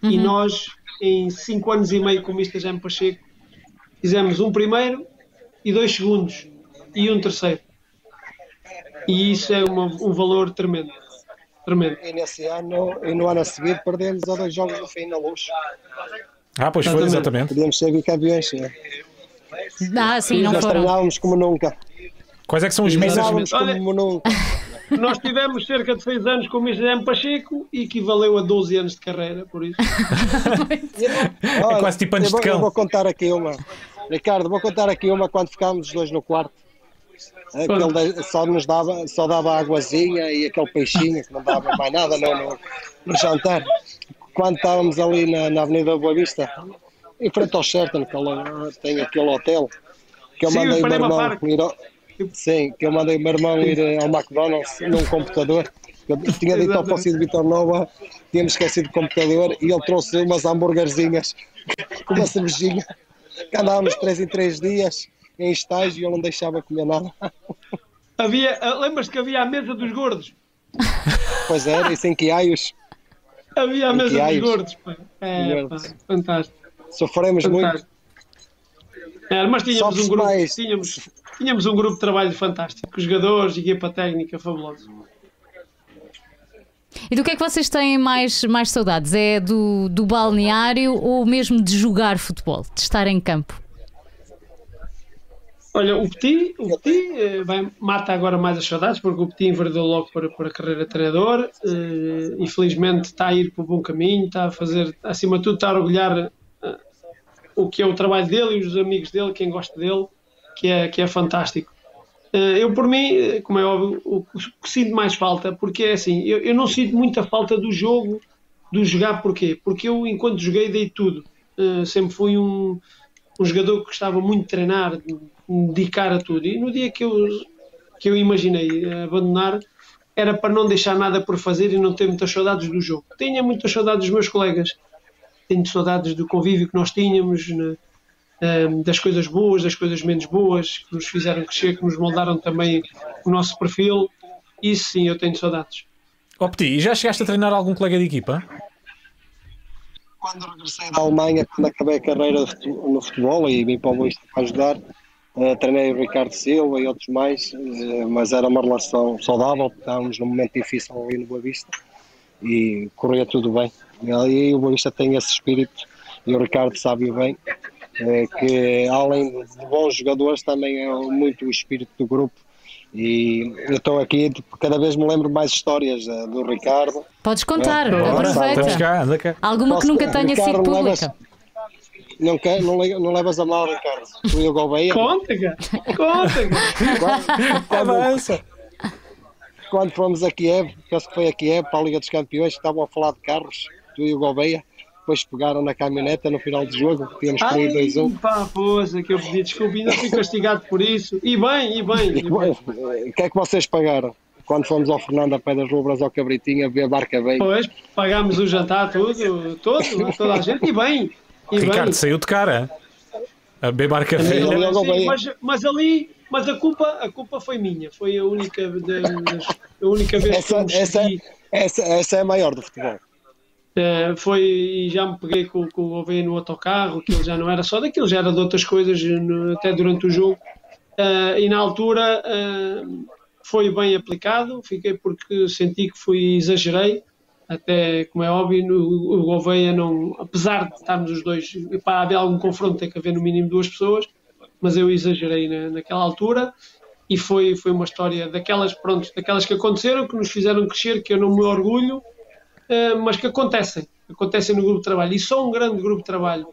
E nós, em cinco anos e meio com o Mr. Jaime Pacheco, fizemos um primeiro e dois segundos e um terceiro. E isso é uma- um valor tremendo. Tremendo. E nesse ano, e no ano a seguir, perdemos a dois jogos no fim na luz. Ah, pois foi, Exatamente. exatamente. Podíamos ser bicampeões. né? Ah, sim, não Nós foram. treinávamos como nunca. Quais é que são os Olha- como nunca. Nós tivemos cerca de seis anos com o Mr. Pacheco e equivaleu a 12 anos de carreira, por isso. Olha, *laughs* quase tipo vou, de cão. eu vou contar aqui uma. Ricardo, vou contar aqui uma quando ficámos os dois no quarto. Aquele só nos dava, só dava águazinha e aquele peixinho que não dava mais nada no, no, no jantar. Quando estávamos ali na, na Avenida Boa Vista, em frente ao Sheraton, que ele, tem aquele hotel, que eu Sim, mandei o meu irmão ir ao, Sim, que eu mandei o meu irmão ir ao McDonald's num computador. Eu tinha dito ao. Fóssil de Vitor Nova, tínhamos esquecido o computador e ele trouxe umas hambúrguerzinhas com uma cervejinha. Andávamos três em três dias em estágio e ele não deixava comer nada. Havia, ah, lembras-te que havia a mesa dos gordos? Pois era, e sem quiaios. Havia a mesa dos quiaios. gordos. Pá. É, pá, Gordos. fantástico. Sofremos muito. fantástico. É, mas tínhamos um, grupo, mais. tínhamos, tínhamos um grupo de trabalho fantástico. Jogadores, equipa técnica fabulosa. E do que é que vocês têm mais, mais saudades? É do, do balneário ou mesmo de jogar futebol, de estar em campo? Olha, o Petit, o Petit eh, vai, mata agora mais as saudades, porque o Petit enverdou logo para, para a carreira de treinador. eh, infelizmente está a ir para o bom caminho, está a fazer, acima de tudo, está a orgulhar eh, o que é o trabalho dele e os amigos dele, quem gosta dele, que é, que é fantástico. Eh, eu, por mim, eh, como é óbvio, o que sinto mais falta, porque é assim, eu, eu não sinto muita falta do jogo, do jogar, porquê? Porque eu, enquanto joguei, dei tudo. Eh, sempre fui um, um jogador que gostava muito de treinar, de me dedicar a tudo. E no dia que eu, que eu imaginei abandonar, era para não deixar nada por fazer e não ter muitas saudades do jogo. Tinha muitas saudades dos meus colegas, tenho saudades do convívio que nós tínhamos um, das coisas boas, das coisas menos boas, que nos fizeram crescer, que nos moldaram também o nosso perfil. Isso sim, eu tenho saudades. Ó Petit, e já chegaste a treinar algum colega de equipa? Quando regressei da Alemanha, quando acabei a carreira no futebol e vim para o Boista para ajudar, uh, treinei o Ricardo Silva e outros mais, uh, mas era uma relação saudável, estávamos num momento difícil ali no Boa Vista e corria tudo bem. E aí o Boa Vista tem esse espírito e o Ricardo sabe bem que além de bons jogadores também é muito o espírito do grupo e eu estou aqui, cada vez me lembro mais histórias uh, do Ricardo. Podes contar, é, aproveita. Cá, anda cá. Alguma Posso, que nunca tenha Ricardo, sido pública. Não, quer, não, não levas a mal, Ricardo. Tu e o Gouveia. Conta. Conta, cara. Quando, quando fomos a Kiev, penso que foi a Kiev para a Liga dos Campeões, estavam a falar de carros, tu e o Gouveia depois pegaram na caminhoneta no final do jogo, tínhamos perdido 2-1. Pá, poça, que eu pedi desculpa, ainda fui castigado por isso. E bem, e bem. E bem. *laughs* O que é que vocês pagaram? Quando fomos ao Fernando a Pé das Lubras ao Cabritinho a ver a barca bem. Pois, pagámos o jantar, tudo, todo, toda a *laughs* gente, e bem. E Ricardo bem. saiu de cara a beber barca velha. Sim, mas, mas, ali, mas a culpa, a culpa foi minha, foi a única, a única vez essa, que eu essa, essa, essa é a maior do futebol. Uh, foi e já me peguei com, com o Gouveia no autocarro, que ele já não era só daquilo, já era de outras coisas, no, até durante o jogo. Uh, e na altura uh, foi bem aplicado, fiquei porque senti que fui exagerei, até como é óbvio, no, o Gouveia não, apesar de estarmos os dois, para haver algum confronto tem que haver no mínimo duas pessoas, mas eu exagerei na, naquela altura e foi, foi uma história daquelas, pronto, daquelas que aconteceram, que nos fizeram crescer, que eu não me orgulho, mas que acontecem, acontecem no grupo de trabalho. E só um grande grupo de trabalho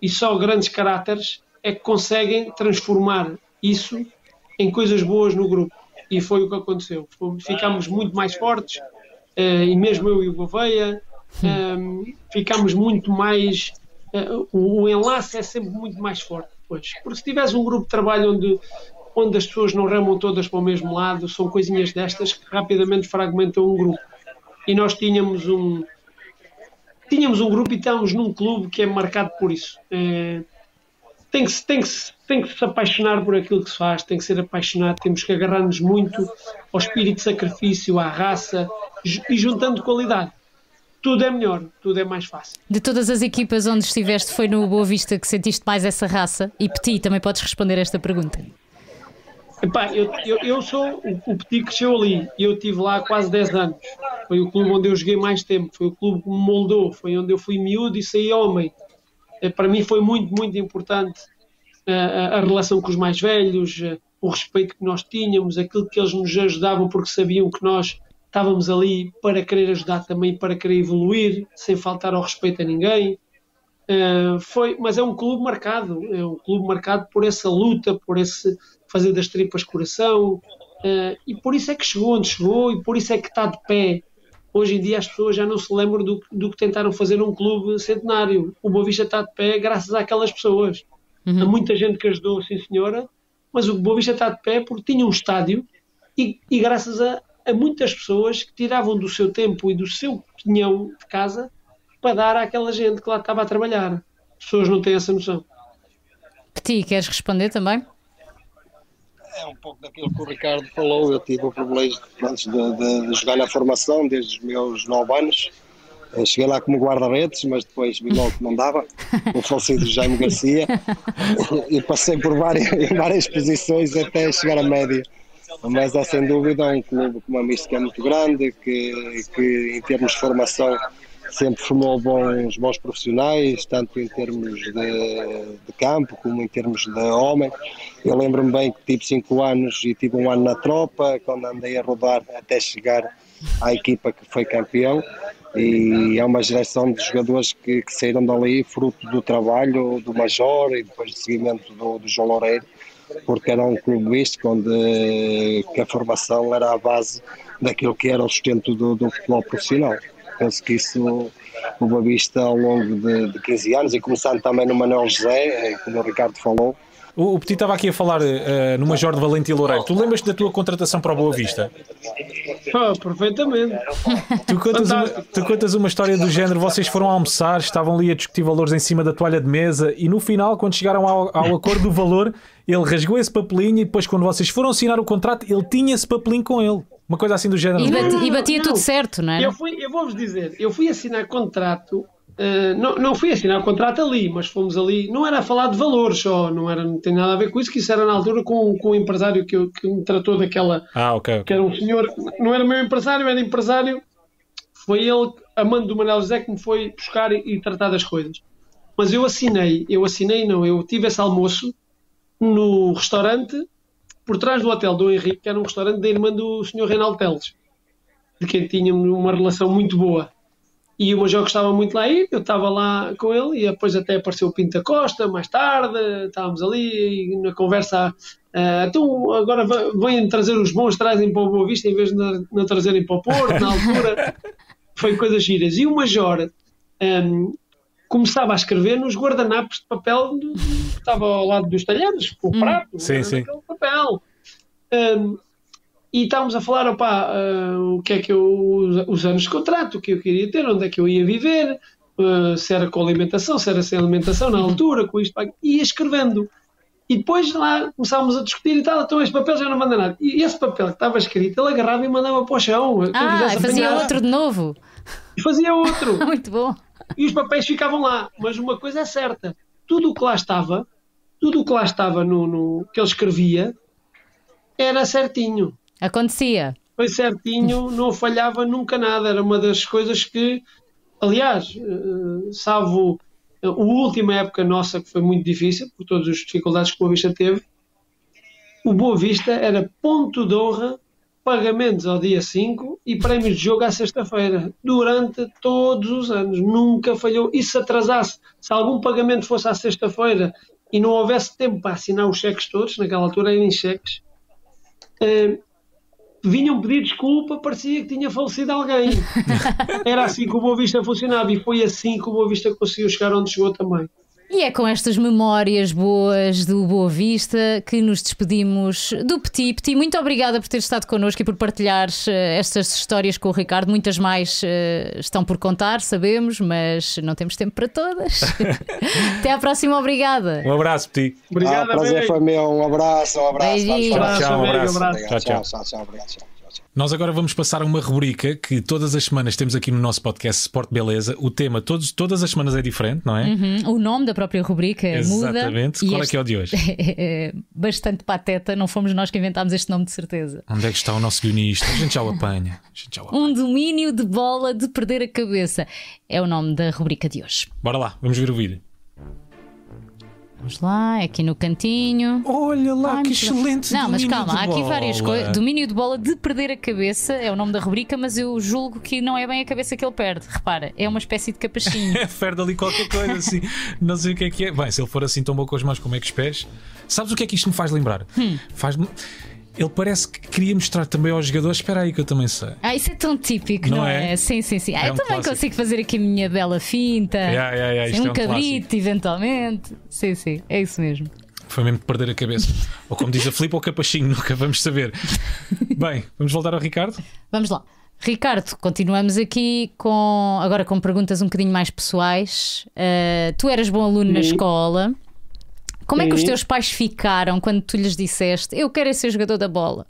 e só grandes caráteres é que conseguem transformar isso em coisas boas no grupo. E foi o que aconteceu. Ficámos muito mais fortes, eh, e mesmo eu e o Gouveia, eh, ficámos muito mais. O enlace é sempre muito mais forte depois. Porque se tivesse um grupo de trabalho onde, onde as pessoas não remam todas para o mesmo lado, são coisinhas destas que rapidamente fragmentam um grupo e nós tínhamos um tínhamos um grupo e estávamos num clube que é marcado por isso. É, tem, que, tem, que, tem que se apaixonar por aquilo que se faz, tem que ser apaixonado, temos que agarrar-nos muito ao espírito de sacrifício, à raça e juntando qualidade. Tudo é melhor, tudo é mais fácil. De todas as equipas onde estiveste, foi no Boa Vista que sentiste mais essa raça? E Petit, também podes responder esta pergunta. Epá, eu, eu, eu sou o, o Petit cresceu ali eu estive lá há quase 10 anos. Foi o clube onde eu joguei mais tempo, foi o clube que me moldou, foi onde eu fui miúdo e saí homem. Eh, para mim foi muito, muito importante a, eh, a, a relação com os mais velhos, eh, o respeito que nós tínhamos, aquilo que eles nos ajudavam porque sabiam que nós estávamos ali para querer ajudar também, para querer evoluir, sem faltar ao respeito a ninguém. Uh, foi, mas é um clube marcado, é um clube marcado por essa luta, por esse fazer das tripas coração, uh, e por isso é que chegou onde chegou, e por isso é que está de pé. Hoje em dia as pessoas já não se lembram do, do que tentaram fazer num clube centenário. O Boa Vista está de pé graças àquelas pessoas. Uhum. Há muita gente que ajudou, sim senhora, mas o Boa Vista está de pé porque tinha um estádio e, e graças a, a muitas pessoas que tiravam do seu tempo e do seu pinhão de casa para dar àquela gente que lá estava a trabalhar. As pessoas não têm essa noção. Petit, queres responder também? É um pouco daquilo que o Ricardo falou. Eu tive o privilégio antes de, de, de jogar na formação desde os meus 9 anos. Eu cheguei lá como guarda-redes, mas depois vi logo que não dava, o falecido Jaime Garcia, e passei por várias, *laughs* várias posições até chegar à média. Mas é sem dúvida um clube com uma mística muito grande, que, que em termos de formação sempre formou bons, bons profissionais, tanto em termos de, de, campo como em termos de homem. Eu lembro-me bem que tive 5 anos e tive um ano na tropa, quando andei a rodar até chegar à equipa que foi campeão. E é uma geração de jogadores que, que saíram dali fruto do trabalho do Major e depois do seguimento do, do João Loureiro, porque era um clube místico onde a formação era a base daquilo que era o sustento do, do futebol profissional. Penso que isso o Boa Vista ao longo de, de 15 anos e começando também no Manuel José, eh, como o Ricardo falou, O, o Petit estava aqui a falar uh, no Major de Valentim Loureiro. Tu lembras-te da tua contratação para o Boa Vista? Oh, perfeitamente. Tu contas, uma, tu contas uma história do género: vocês foram almoçar, estavam ali a discutir valores em cima da toalha de mesa e no final, quando chegaram ao, ao acordo do valor, ele rasgou esse papelinho e depois, quando vocês foram assinar o contrato, ele tinha esse papelinho com ele. Uma coisa assim do género. E, bati, e batia Não, tudo não. certo, não é? Eu, fui, eu vou-vos dizer, eu fui assinar contrato, eh, não, não fui assinar contrato ali, mas fomos ali, não era a falar de valores só, não, era, não tem nada a ver com isso, que isso era na altura com, com o empresário que, eu- que me tratou daquela, Ah, ok. que era um senhor, não era meu empresário, era empresário, foi ele, amando do Manuel José, que me foi buscar e, e tratar das coisas. Mas eu assinei, eu assinei não, eu tive esse almoço no restaurante, por trás do hotel do Henrique, que era um restaurante da irmã do senhor Reinaldo Teles, de quem tínhamos uma relação muito boa. E o Major gostava muito lá ir, eu estava lá com ele e depois até apareceu o Pinta Costa, mais tarde, estávamos ali e na conversa, ah, então agora vêm trazer os bons, trazem para o Boa Vista em vez de não trazerem para o Porto, na altura, *laughs* foi coisas giras. E o Major ahm, começava a escrever nos guardanapos de papel do- que estava ao lado dos talheres, com o prato, Sim, sim. papel. Ahm, e estávamos a falar, opá, ah, o que é que eu, os anos de contrato, o que eu queria ter, onde é que eu ia viver, ah, se era com alimentação, se era sem alimentação na altura, com isto, pá, ia escrevendo. E depois lá começávamos a discutir e tal, então este papel já não manda nada. E esse papel que estava escrito, ele agarrava e mandava para o chão. Ah, fazia apanhar, outro de novo. E fazia outro. *laughs* Muito bom. E os papéis ficavam lá. Mas uma coisa é certa: tudo o que lá estava, tudo o que lá estava no, no- que ele escrevia, era certinho. Acontecia. Foi certinho, não falhava nunca nada. Era uma das coisas que, aliás, eh, salvo a última época nossa, que foi muito difícil, por todas as dificuldades que o Boa Vista teve, o Boa Vista era ponto de honra, pagamentos ao dia 5 e prémios de jogo à sexta-feira, durante todos os anos. Nunca falhou. E se atrasasse, se algum pagamento fosse à sexta-feira e não houvesse tempo para assinar os cheques todos, naquela altura eram em cheques, eh, vinham pedir desculpa, parecia que tinha falecido alguém. *laughs* Era assim que o Boa Vista funcionava e foi assim que o Boa Vista conseguiu chegar onde chegou também. E é com estas memórias boas do Boa Vista que nos despedimos do Petit. Petit, muito obrigada por ter estado connosco e por partilhar eh, estas histórias com o Ricardo. Muitas mais eh, estão por contar, sabemos, mas não temos tempo para todas. *laughs* Até à próxima, obrigada. Um abraço, Petit. Ah, Obrigado, o prazer amigo. foi meu. Um abraço, um abraço. Tchau, tchau, um abraço. abraço. Tchau, Tchau, tchau. tchau, tchau, obrigado. Tchau, tchau, tchau. Nós agora vamos passar a uma rubrica que todas as semanas temos aqui no nosso podcast Sport Beleza. O tema todos, todas as semanas é diferente, não é? Uhum, O nome da própria rubrica muda. Exatamente. Qual é este que é o de hoje? *laughs* é bastante pateta, não fomos nós que inventámos este nome de certeza. Onde é que está o nosso guionista? A gente já o apanha. A gente já o apanha. Um domínio de bola de perder a cabeça. É o nome da rubrica de hoje. Bora lá, vamos ver o vídeo. Vamos lá, é aqui no cantinho. Olha lá, Ai, que excelente Não, mas calma, há aqui várias coisas. Domínio de bola de perder a cabeça é o nome da rubrica, mas eu julgo que não é bem a cabeça que ele perde. Repara, é uma espécie de capachinho. *laughs* É, Ferde ali qualquer coisa *laughs* assim. Não sei o que é que é. Bem, se ele for assim tão bom com as mãos como é que os pés. Sabes o que é que isto me faz lembrar? Hum. Faz-me. Ele parece que queria mostrar também aos jogadores. Espera aí que eu também sei. ah, isso é tão típico, Não não, é? é? Sim, sim, sim. Ah, É eu um também clássico. consigo fazer aqui a minha bela finta. Yeah, yeah, yeah, um é um cabrito, eventualmente. Sim, sim, é isso mesmo. Foi mesmo de perder a cabeça. *laughs* ou como diz a Filipe, ou capachinho, nunca vamos saber. *laughs* Bem, vamos voltar ao Ricardo? Vamos lá. Ricardo, continuamos aqui com agora com perguntas um bocadinho mais pessoais. Uh, tu eras bom aluno na Sim. escola. Como é que os Sim. teus pais ficaram quando tu lhes disseste eu quero é ser jogador da bola?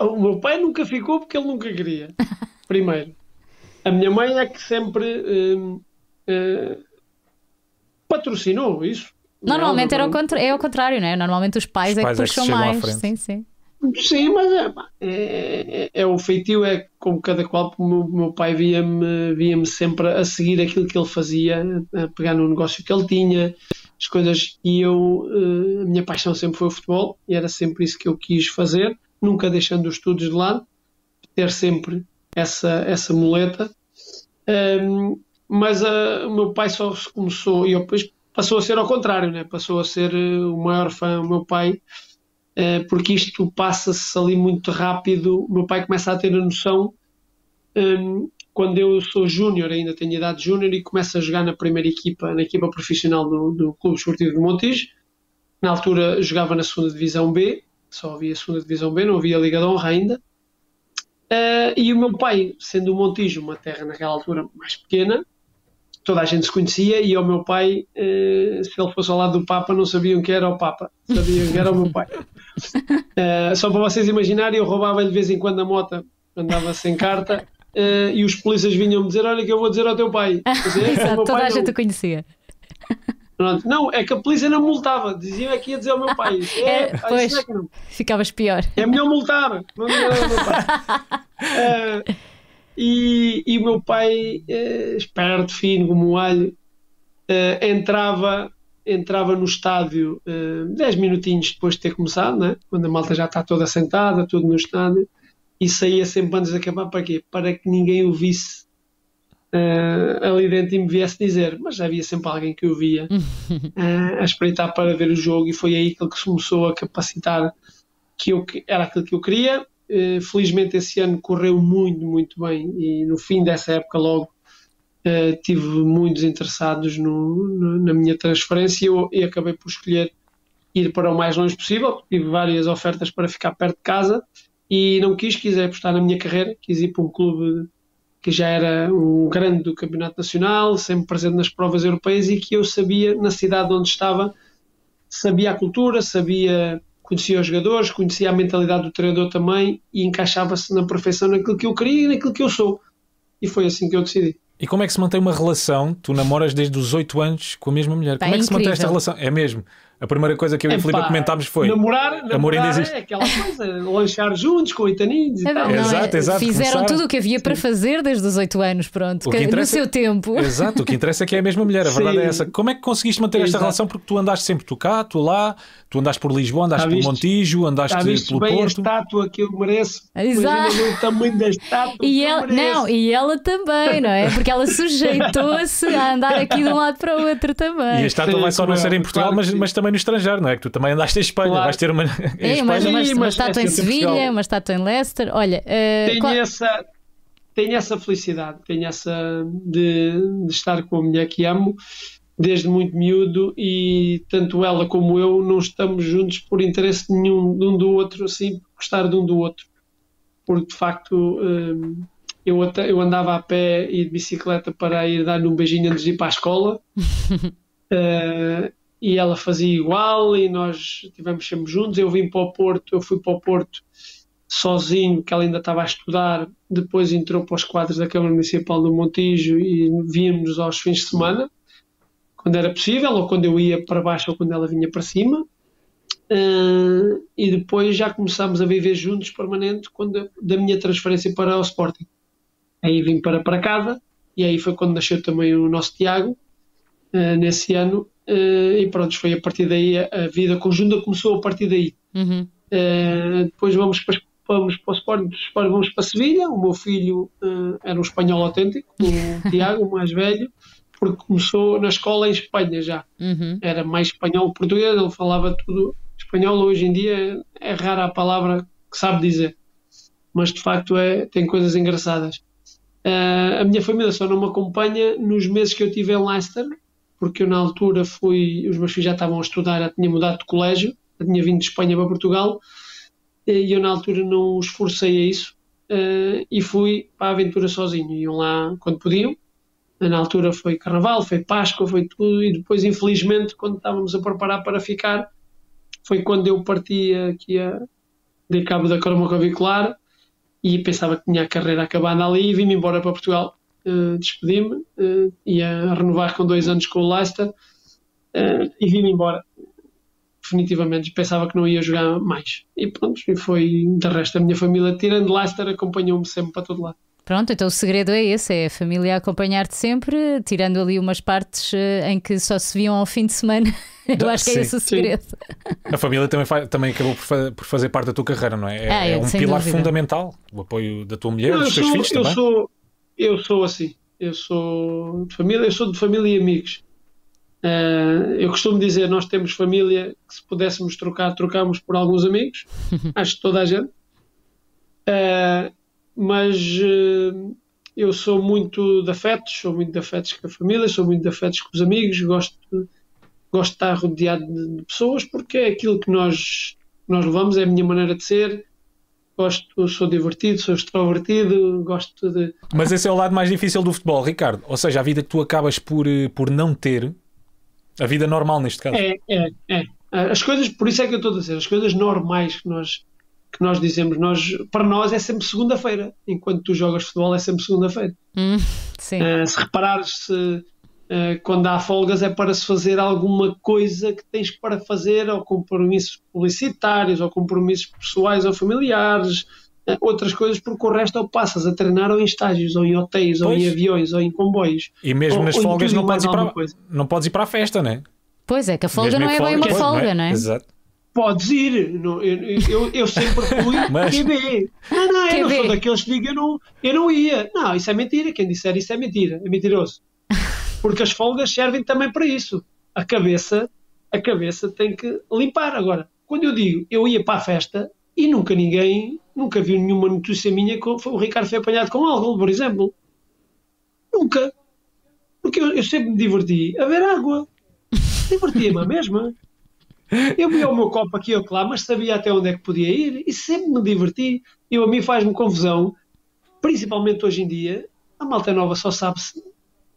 Não, o meu pai nunca ficou porque ele nunca queria. *laughs* Primeiro. A minha mãe é que sempre hum, eh, patrocinou isso. Normalmente era Não, ao contra- é ao contrário, não é? Normalmente os pais, Os é pais que é que puxam chegam à mais. Sim, sim. Sim, mas é, é, é- é o feitio, é como cada qual. O meu, meu pai via-me via sempre a seguir aquilo que ele fazia, a pegar no negócio que ele tinha, as coisas. E eu, eh, a minha paixão sempre foi o futebol e era sempre isso que eu quis fazer, nunca deixando os estudos de lado, ter sempre essa, essa muleta. Ahm, mas ah, o meu pai só começou, e depois passou a ser ao contrário, né? passou a ser eh, o maior fã, o meu pai eh, porque isto passa-se ali muito rápido. O meu pai começa a ter a noção hum, quando eu sou júnior, ainda tenho idade júnior, e começo a jogar na primeira equipa, na equipa profissional do, do Clube Esportivo de Montijo. na altura jogava na segunda Divisão B, só havia a segunda Divisão B, não havia Liga de Honra ainda. Uh, e o meu pai, sendo o Montijo uma terra naquela altura mais pequena, toda a gente se conhecia e o meu pai, uh, se ele fosse ao lado do Papa, não sabiam que era o Papa, sabiam que era o meu pai. Uh, *laughs* só para vocês imaginarem, eu roubava de vez em quando a moto, andava sem carta, e os polícias vinham-me dizer: Olha, que eu vou dizer ao teu pai. *laughs* Dizer, Exato, toda pai, a gente não. o conhecia. Pronto. Não, é que a polícia não multava, diziam é que ia dizer ao meu pai. *laughs* É, É, pois. é não. Ficavas pior. É melhor multar. Não meu pai. Ah, *laughs* e, e o meu pai, eh, esperto, fino como um alho, eh, entrava, entrava no estádio eh, 10 minutinhos depois de ter começado, né? quando a malta já está toda sentada, tudo no estádio, e saía sempre antes de acabar para quê? Para que ninguém o visse eh, ali dentro e me viesse dizer, mas havia sempre alguém que o via *laughs* eh, a espreitar para ver o jogo e foi aí que ele começou a capacitar que eu, era aquilo que eu queria. Eh, felizmente esse ano correu muito, muito bem e no fim dessa época logo eh, tive muitos interessados no, no- na minha transferência e eu, e acabei por escolher ir para o mais longe possível. Tive várias ofertas para ficar perto de casa e não quis, quis apostar na minha carreira, quis ir para um clube que já era um grande do Campeonato Nacional, sempre presente nas provas europeias e que eu sabia, na cidade onde estava, sabia a cultura, sabia, conhecia os jogadores, conhecia a mentalidade do treinador também e encaixava-se na perfeição naquilo que eu queria e naquilo que eu sou. E foi assim que eu decidi. E como é que se mantém uma relação? Tu namoras desde os 8 anos com a mesma mulher. Pá, Como é que se mantém esta incrível. relação? É mesmo. A primeira coisa que eu e a Filipe comentámos foi. Namorar, Amor namorar ainda existe. é aquela coisa, lanchar juntos com oitaninhos e É, tal. não é? Exato, exato, Fizeram começar- tudo o que havia para fazer desde os 8 anos, pronto. O que que- No seu tempo. Exato, o que interessa é que é a mesma mulher, a verdade Sim. é essa. Como é que conseguiste manter esta Exato. relação? Porque tu andaste sempre tu cá, tu lá, tu andaste por Lisboa, andaste por? Montijo, andaste Já viste pelo bem a Porto. estátua que eu mereço? Exato. Imagina o tamanho da estátua E ela, não, e ela também, não é? Porque ela sujeitou-se a andar aqui de um lado para o outro também. E a estátua Sim, vai só não ser em Portugal, claro mas, mas também no estrangeiro, não é? Que tu também andaste em Espanha, Claro. vais ter uma. É, uma, Espanha. uma, Sim, uma mas estátua em Sevilha, uma estátua em Leicester. Olha, eh, tenho qual- essa tenho essa felicidade tenho essa de, de estar com a mulher que amo desde muito miúdo e tanto ela como eu não estamos juntos por interesse nenhum de um do outro assim por gostar de um do outro porque de facto hum, eu, até- eu andava a pé e de bicicleta para ir dar-lhe um beijinho antes de ir para a escola *laughs* Eh, e ela fazia igual e nós estivemos sempre juntos eu vim para o Porto, eu fui para o Porto sozinho, que ela ainda estava a estudar, depois entrou para os quadros da Câmara Municipal do Montijo e víamos aos fins de semana, quando era possível, ou quando eu ia para baixo ou quando ela vinha para cima. Eh, e depois já começámos a viver juntos permanente quando, da minha transferência para o Sporting. Aí vim para, para casa e aí foi quando nasceu também o nosso Tiago, eh, nesse ano. Eh, e pronto, foi a partir daí a, vida conjunta começou a partir daí. Uhum. Uh, depois vamos para, vamos para o Sporting vamos para Sevilha. O meu filho uh, era um espanhol autêntico, o *laughs* Tiago, o mais velho, porque começou na escola em Espanha já. Uhum. Era mais espanhol português, ele falava tudo espanhol. Hoje em dia é rara a palavra que sabe dizer, mas de facto é, tem coisas engraçadas. Uh, a minha família só não me acompanha nos meses que eu tive em Leicester, porque eu na altura fui, os meus filhos já estavam a estudar, já tinha mudado de colégio, já tinha vindo de Espanha para Portugal, e eu na altura não os forcei a isso, uh, e fui para a aventura sozinho. Iam lá quando podiam, na altura foi Carnaval, foi Páscoa, foi tudo, e depois, infelizmente, quando estávamos a preparar para ficar, foi quando eu parti aqui a, de cabo da cromo clavicular e pensava que tinha a carreira acabada ali e vim-me embora para Portugal. Uh, Despedi-me, uh, ia renovar com dois anos com o Leicester uh, e vim-me embora. Definitivamente, pensava que não ia jogar mais. E pronto, e foi de resto a minha família, tirando Leicester, acompanhou-me sempre para todo lado. Pronto, então o segredo é esse: é a família acompanhar-te sempre, tirando ali umas partes eh, em que só se viam ao fim de semana. *laughs* Eu acho que é Sim. esse o segredo. A família também, fa- também acabou por, fa- por fazer parte da tua carreira, não é? É, Ah, é, é um pilar dúvida. fundamental. O apoio da tua mulher, Não, dos eu, teus sou, filhos eu, também. sou, eu sou assim. Eu sou de família, eu sou de família e amigos. Eh, eu costumo dizer, nós temos família que se pudéssemos trocar, trocámos por alguns amigos. *laughs* Acho que toda a gente. Eh, mas eh, eu sou muito de afetos, sou muito de afetos com a família, sou muito de afetos com os amigos, gosto gosto de estar rodeado de, de pessoas porque é aquilo que nós, nós levamos, é a minha maneira de ser. Gosto, sou divertido, sou extrovertido, gosto de. Mas esse é o lado mais difícil do futebol, Ricardo. Ou seja, a vida que tu acabas por, eh, por não ter, a vida normal neste caso. É, é, é. As coisas, por isso é que eu estou a dizer, as coisas normais que nós, que nós dizemos, nós, para nós é sempre segunda-feira. Enquanto tu jogas futebol é sempre segunda-feira. Hum, sim. Uh, se reparares, se, quando há folgas é para se fazer alguma coisa que tens para fazer, ou compromissos publicitários, ou compromissos pessoais ou familiares, uh, outras coisas, porque o resto ou passas a treinar ou em estágios, ou em hotéis, ou Pois. em aviões, ou em comboios. E mesmo Ou- nas ou folgas não podes, ir para, coisa. não podes ir para a festa, né? Pois é, que a folga Mesmo não em é bem uma folga, não é? Exato. Podes ir, não, eu, eu, eu sempre fui *laughs* Mas- QB. Não, não, eu não sou daqueles que digam eu não, eu não ia. Não, isso é mentira. Quem disser isso é mentira, é mentiroso. Porque as folgas servem também para isso. A cabeça, a cabeça tem que limpar. Agora, quando eu digo eu ia para a festa e nunca ninguém, nunca viu nenhuma notícia minha que o Ricardo foi apanhado com álcool, por exemplo. Nunca. Porque eu, eu sempre me diverti a ver água. Divertia-me a mesma. Eu via o meu copo aqui ou lá, mas sabia até onde é que podia ir e sempre me diverti. Eu, a mim faz-me confusão, principalmente hoje em dia, a malta nova só sabe se,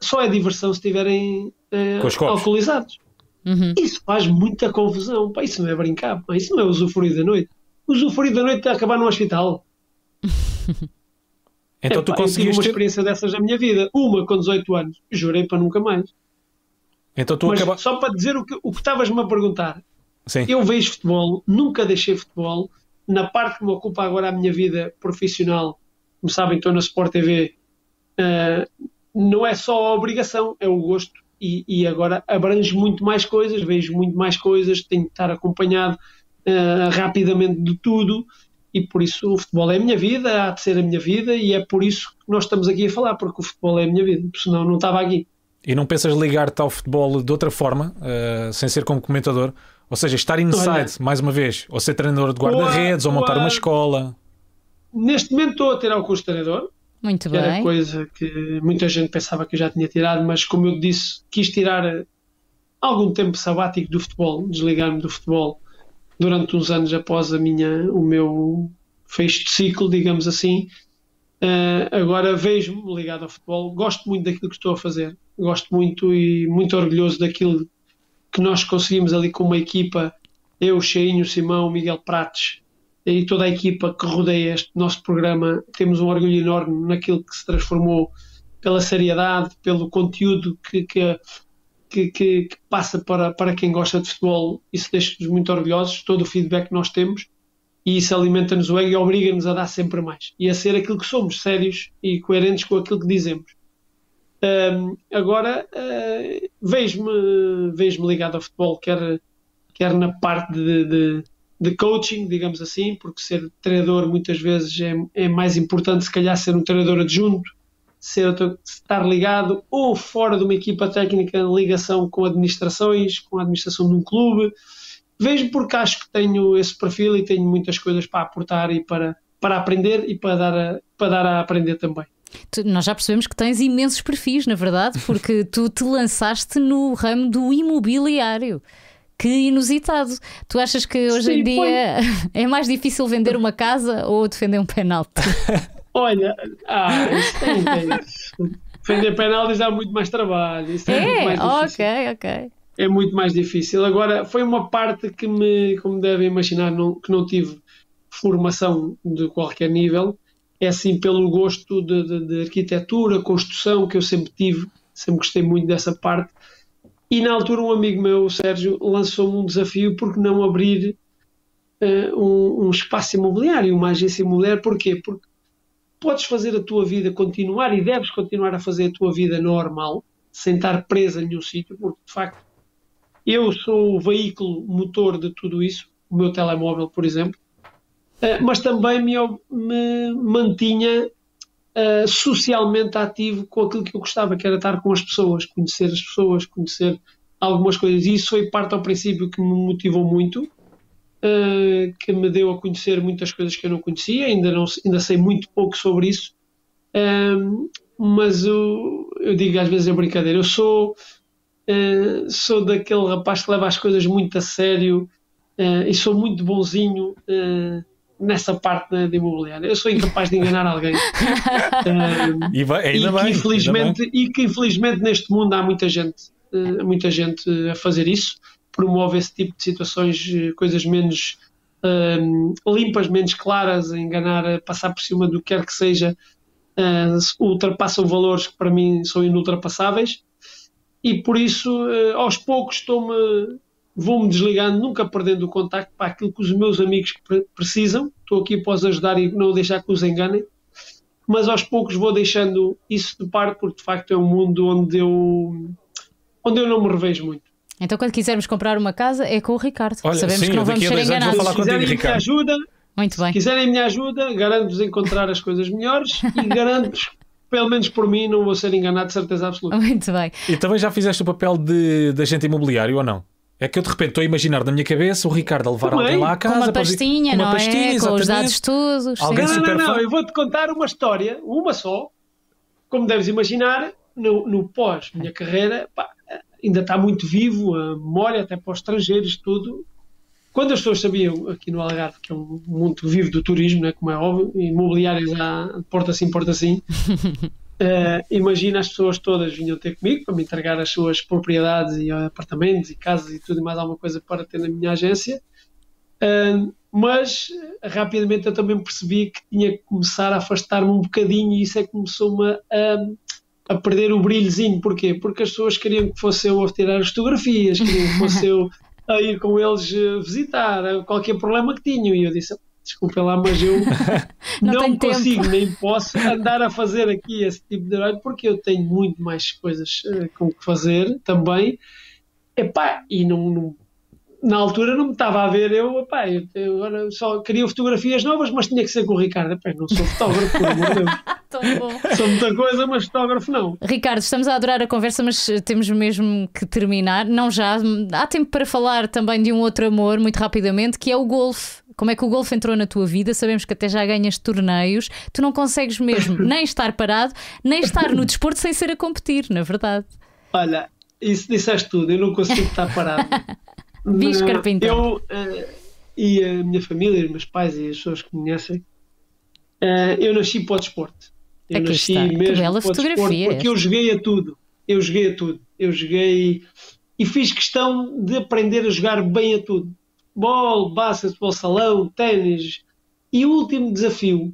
só é diversão se estiverem eh, os copos. alcoolizados. Uhum. Isso faz muita confusão. Pá, isso não é brincar, pá, isso não é usufruir da noite. Usufruir da noite é acabar no hospital. *laughs* Então tu Epá, eu tive uma conseguiste. experiência dessas na minha vida. Uma com 18 anos, jurei para nunca mais. Então tu Mas acaba... só para dizer o que, o que estavas-me a perguntar, Sim. eu vejo futebol, nunca deixei futebol. Na parte que me ocupa agora a minha vida profissional, como sabem, estou na Sport TV, eh, não é só a obrigação, é o gosto. E, e agora abrange muito mais coisas, vejo muito mais coisas, tenho que estar acompanhado eh, rapidamente de tudo. E por isso o futebol é a minha vida, há de ser a minha vida, e é por isso que nós estamos aqui a falar, porque o futebol é a minha vida, senão não estava aqui. E não pensas ligar-te ao futebol de outra forma, eh, sem ser como comentador? Ou seja, estar inside, Olha. mais uma vez, ou ser treinador de guarda-redes, ou Boa, montar uma escola. Neste momento estou a tirar o curso de treinador, Muito que era bem. coisa que muita gente pensava que eu já tinha tirado, mas como eu disse, quis tirar eh, algum tempo sabático do futebol, desligar-me do futebol durante uns anos após a minha, o meu fecho de ciclo, digamos assim. Eh, agora vejo-me ligado ao futebol, gosto muito daquilo que estou a fazer, gosto muito e muito orgulhoso daquilo que nós conseguimos ali com uma equipa, eu, Cheinho, Simão, Miguel Prates e toda a equipa que rodeia este nosso programa, temos um orgulho enorme naquilo que se transformou pela seriedade, pelo conteúdo que, que, que, que- passa para, para quem gosta de futebol. Isso deixa-nos muito orgulhosos, todo o feedback que nós temos, e isso alimenta-nos o ego e obriga-nos a dar sempre mais e a ser aquilo que somos, sérios e coerentes com aquilo que dizemos. Ahm, agora, ah, vejo-me vejo ligado ao futebol, quer, quer na parte de, de, de coaching, digamos assim, porque ser treinador muitas vezes é, é mais importante, se calhar, ser um treinador adjunto, ser, estar ligado ou fora de uma equipa técnica, ligação com administrações, com a administração de um clube. Vejo porque acho que tenho esse perfil e tenho muitas coisas para aportar e para, para aprender e para dar a, para dar a aprender também. Tu- nós já percebemos que tens imensos perfis, na verdade, porque tu te lançaste no ramo do imobiliário. Que inusitado. Tu achas que hoje em Sim, dia *laughs* é mais difícil vender uma casa ou defender um penalti? *laughs* Olha, ah, isso tem, tem. Defender penaltis dá muito mais trabalho. Isso é, muito É, mais difícil. ok, ok. é muito mais difícil. Agora, foi uma parte que me, como devem imaginar, não, que não tive formação de qualquer nível. É assim pelo gosto de, de- de arquitetura, construção, que eu sempre tive, sempre gostei muito dessa parte. E na altura, um amigo meu, o Sérgio, lançou-me um desafio porque não abrir eh, um, um espaço imobiliário, uma agência imobiliária. Porquê? Porque podes fazer a tua vida continuar e deves continuar a fazer a tua vida normal, sem estar presa em nenhum sítio, porque de facto eu sou o veículo motor de tudo isso, o meu telemóvel, por exemplo, eh, mas também me, me mantinha eh, socialmente ativo com aquilo que eu gostava, que era estar com as pessoas, conhecer as pessoas, conhecer algumas coisas. E isso foi parte ao princípio que me motivou muito, eh, que me deu a conhecer muitas coisas que eu não conhecia, ainda, não, ainda sei muito pouco sobre isso. Ehm, mas eu, eu digo às vezes é brincadeira, eu sou uh, sou daquele rapaz que leva as coisas muito a sério uh, e sou muito bonzinho uh, nessa parte de imobiliária. Eu sou incapaz de enganar alguém. *laughs* e, vai, ainda e, bem, que infelizmente, ainda e que infelizmente neste mundo há muita gente, muita gente a fazer isso, promove esse tipo de situações, coisas menos limpas, menos claras, a enganar, a passar por cima do que quer que seja, ultrapassam valores que para mim são inultrapassáveis e por isso uh, aos poucos estou-me vou-me desligando, nunca perdendo o contacto para aquilo que os meus amigos precisam. Estou aqui para os ajudar e não deixar que os enganem. Mas aos poucos vou deixando isso de parte, porque de facto é um mundo onde eu, onde eu não me revejo muito. Então, quando quisermos comprar uma casa, é com o Ricardo. Olha, Sabemos sim, que não vamos ser enganados. Vou falar Se quiserem contigo, minha ajuda, Muito bem. se quiserem minha ajuda, garanto-vos encontrar as coisas melhores e *laughs* garanto-vos pelo menos por mim, não vou ser enganado de certeza absoluta. Muito bem. E também já fizeste o papel de, de agente imobiliário ou não? É que eu de repente estou a imaginar na minha cabeça o Ricardo a levar Também. alguém lá à casa. Com uma para- pastinha, uma não pastinha, é? Com os dados todos. Alguém. Não, não, não, fã. eu vou-te contar uma história, uma só. Como deves imaginar, no, no pós minha carreira, pá, ainda está muito vivo a memória, até para os estrangeiros, tudo. Quando as pessoas sabiam aqui no Algarve, que é um mundo vivo do turismo, né, como é óbvio, imobiliários há de porta assim, porta assim, *laughs* eh, imagina as pessoas todas vinham ter comigo para me entregar as suas propriedades e apartamentos e casas e tudo e mais alguma coisa para ter na minha agência. Uh, mas eh, rapidamente eu também percebi que tinha que começar a afastar-me um bocadinho e isso é que começou-me a, a perder o brilhozinho. Porquê? Porque as pessoas queriam que fosse eu a tirar as fotografias, queriam que fosse *laughs* eu a ir com eles eh, visitar eh, qualquer problema que tinham. E eu disse: desculpem lá, mas eu *laughs* Não não, tenho tempo." consigo nem posso andar a fazer aqui esse tipo de trabalho porque eu tenho muito mais coisas eh, com que fazer também. Epá, e não, não- na altura não me estava a ver, eu, epá, eu, eu agora só queria fotografias novas, mas tinha que ser com o Ricardo. Eu não sou fotógrafo, por amor de Deus. *laughs* Tão bom. Sou muita coisa, mas fotógrafo não. Ricardo, estamos a adorar a conversa, mas eh, temos mesmo que terminar. Não já. Há tempo para falar também de um outro amor, muito rapidamente, que é o golfe. Como é que o golfe entrou na tua vida? Sabemos que até já ganhas torneios. Tu não consegues mesmo *laughs* nem estar parado, nem estar no desporto sem ser a competir, na verdade. Olha, isso disseste tudo, eu não consigo estar parado. *laughs* Não, Carpinteiro. Eu eh, e a minha família, os meus pais e as pessoas que me conhecem, eh, eu nasci para o desporto. Eu Aqui nasci está. Que mesmo bela o desporto fotografia porque eu joguei a tudo. Eu joguei a tudo. Eu joguei e fiz questão de aprender a jogar bem a tudo. Futebol, basquetebol, salão, ténis. E o último desafio,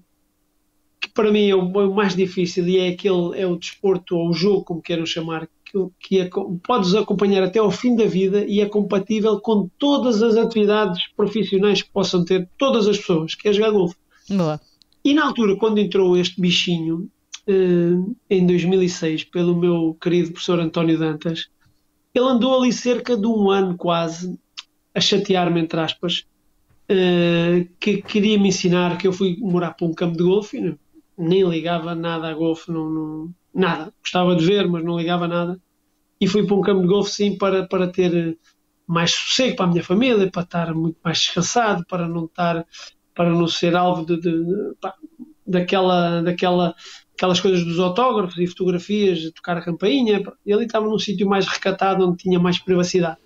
que para mim é o o mais difícil e é aquele é o desporto ou o jogo, como queiram chamar, que, que podes acompanhar até ao fim da vida e é compatível com todas as atividades profissionais que possam ter todas as pessoas, que é jogar golfe. Boa. E na altura, quando entrou este bichinho, eh, em 2006, pelo meu querido professor António Dantas, ele andou ali cerca de um ano quase a chatear-me, entre aspas, eh, que queria me ensinar que eu fui morar para um campo de golfe, e nem ligava nada a golfe, não, não- nada. Gostava de ver, mas não ligava nada. E fui para um campo de golfe, sim, para, para ter eh, mais sossego para a minha família, para estar muito mais descansado, para não estar, para não ser alvo de, de- de- pá, daquela, daquela, aquelas coisas dos autógrafos e fotografias, de tocar a campainha. E ali estava num sítio mais recatado, onde tinha mais privacidade.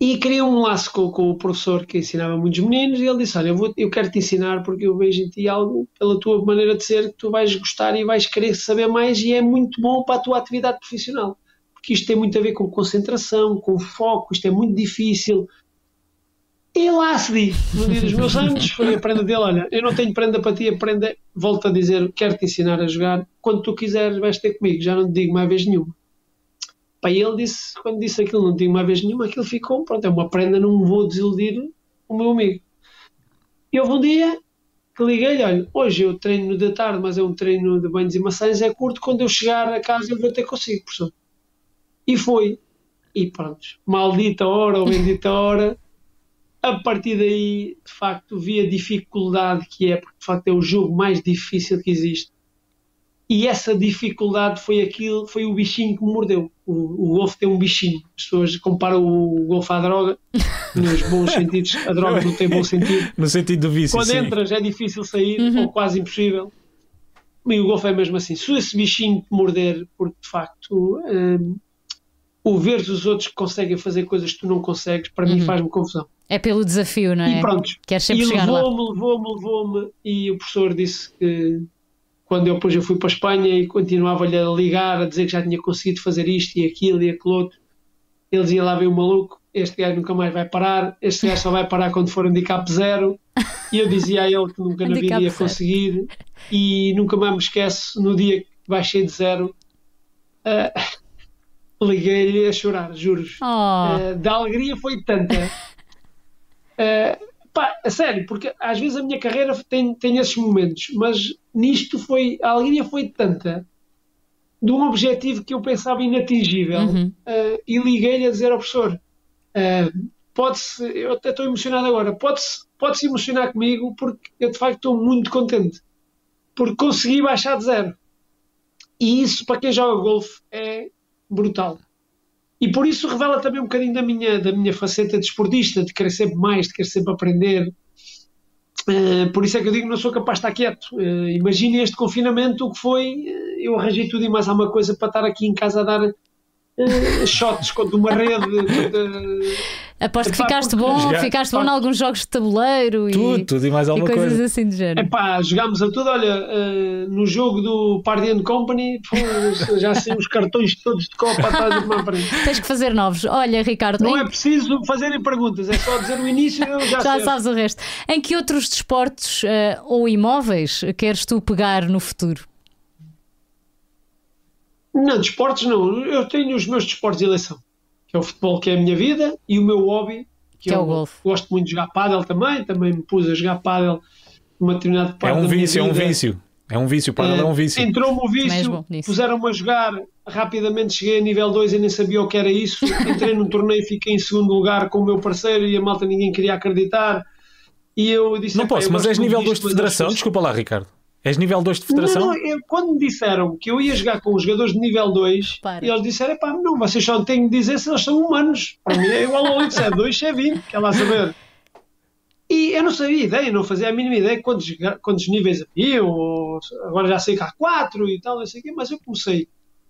E criei um laço com, com o professor que ensinava muitos meninos e ele disse, olha, eu, vou, eu quero te ensinar porque eu vejo em ti algo, pela tua maneira de ser, que tu vais gostar e vais querer saber mais e é muito bom para a tua atividade profissional. Porque isto tem muito a ver com concentração, com foco, isto é muito difícil. E lá se diz, no dia dos meus anos, foi a prenda dele, olha, eu não tenho prenda para ti, a prenda, volto a dizer, quero te ensinar a jogar, quando tu quiseres vais ter comigo, já não te digo mais vez nenhuma. Pá, e ele disse, quando disse aquilo, não tinha uma vez nenhuma, aquilo ficou, pronto, é uma prenda, não me vou desiludir o meu amigo. E houve um dia que liguei-lhe, olha, hoje eu treino de tarde, mas é um treino de banhos e maçãs, é curto, quando eu chegar a casa eu vou ter consigo, professor. E foi. E pronto, maldita hora ou bendita *laughs* hora, a partir daí, de facto, vi a dificuldade que é, porque de facto é o jogo mais difícil que existe. E essa dificuldade foi aquilo, foi o bichinho que me mordeu. O, o golfe tem um bichinho. As pessoas comparam o golfe à droga, *laughs* nos bons sentidos. A droga não tem bom sentido. No sentido do vício, Quando sim. entras é difícil sair, ou quase impossível. E o golfe é mesmo assim. Se esse bichinho te morder, porque de facto hum, o ver os outros que conseguem fazer coisas que tu não consegues, para mim faz-me confusão. É pelo desafio, não é? E pronto. Queres sempre e levou-me, levou-me, levou-me. E o professor disse que quando eu depois eu fui para a Espanha e continuava-lhe a ligar, a dizer que já tinha conseguido fazer isto e aquilo e aquilo outro, ele dizia lá vem o maluco, este gajo nunca mais vai parar, este gajo só vai parar quando for handicap zero. E eu dizia a ele que nunca na vida ia conseguir e nunca mais me esqueço no dia que baixei de zero. ah, *laughs* liguei-lhe a chorar, juros. Oh, Uh, da alegria foi tanta. Uh, pá, a sério, porque às vezes a minha carreira tem, tem esses momentos, mas nisto foi. A alegria foi tanta de um objetivo que eu pensava inatingível Uhum. uh, e liguei-lhe a dizer ao professor: uh, pode-se, eu até estou emocionado agora, pode-se pode-se emocionar comigo porque eu de facto estou muito contente porque consegui baixar de zero. E isso para quem joga golfe é brutal. E por isso revela também um bocadinho da minha, da minha faceta de esportista, de querer sempre mais, de querer sempre aprender. Eh, por isso é que eu digo não sou capaz de estar quieto. Uh, Imaginem este confinamento, o que foi. eh, eu arranjei tudo e mais alguma coisa para estar aqui em casa a dar eh, shots contra uma rede. contra- aposto que Epá, ficaste bom, Jogar- ficaste bom em alguns jogos de tabuleiro Tudo, e, tudo e mais e alguma coisas coisa. assim de género. Epá, jogámos a tudo. Olha, eh, no jogo do Party and Company, pô, *laughs* já assim os cartões todos de copa atrás de uma frente. Tens que fazer novos. Olha, Ricardo, Não em- é preciso fazerem perguntas, é só dizer o início e eu já, *laughs* já sei. sabes o resto. Em que outros desportos eh, ou imóveis queres tu pegar no futuro? Não, desportos não. Eu tenho os meus desportos de eleição, que é o futebol, que é a minha vida, e o meu hobby, que, Que é é o golfe. Gosto muito de jogar pádel também, também me pus a jogar pádel numa determinada É parte um da minha vício, é um vício. É um vício, para é um vício. Entrou-me o vício, puseram-me a jogar, rapidamente cheguei a nível 2 e nem sabia o que era isso. *laughs* Entrei num torneio e fiquei em segundo lugar com o meu parceiro e a malta ninguém queria acreditar. E eu disse: Não "Epá, posso, mas és nível disto, 2 de federação? Desculpa lá, Ricardo. És nível 2 de federação? Não, eu- quando me disseram que eu ia jogar com os jogadores de nível 2, Para. e eles disseram: pá, não, vocês só têm de dizer se eles são humanos. Para mim é igual ao 8, se é 2, se é 20, quer lá saber. E eu não sabia ideia, não fazia a mínima ideia quantos, quantos níveis havia, ou agora já sei que há 4 e tal, não sei o quê, mas eu comecei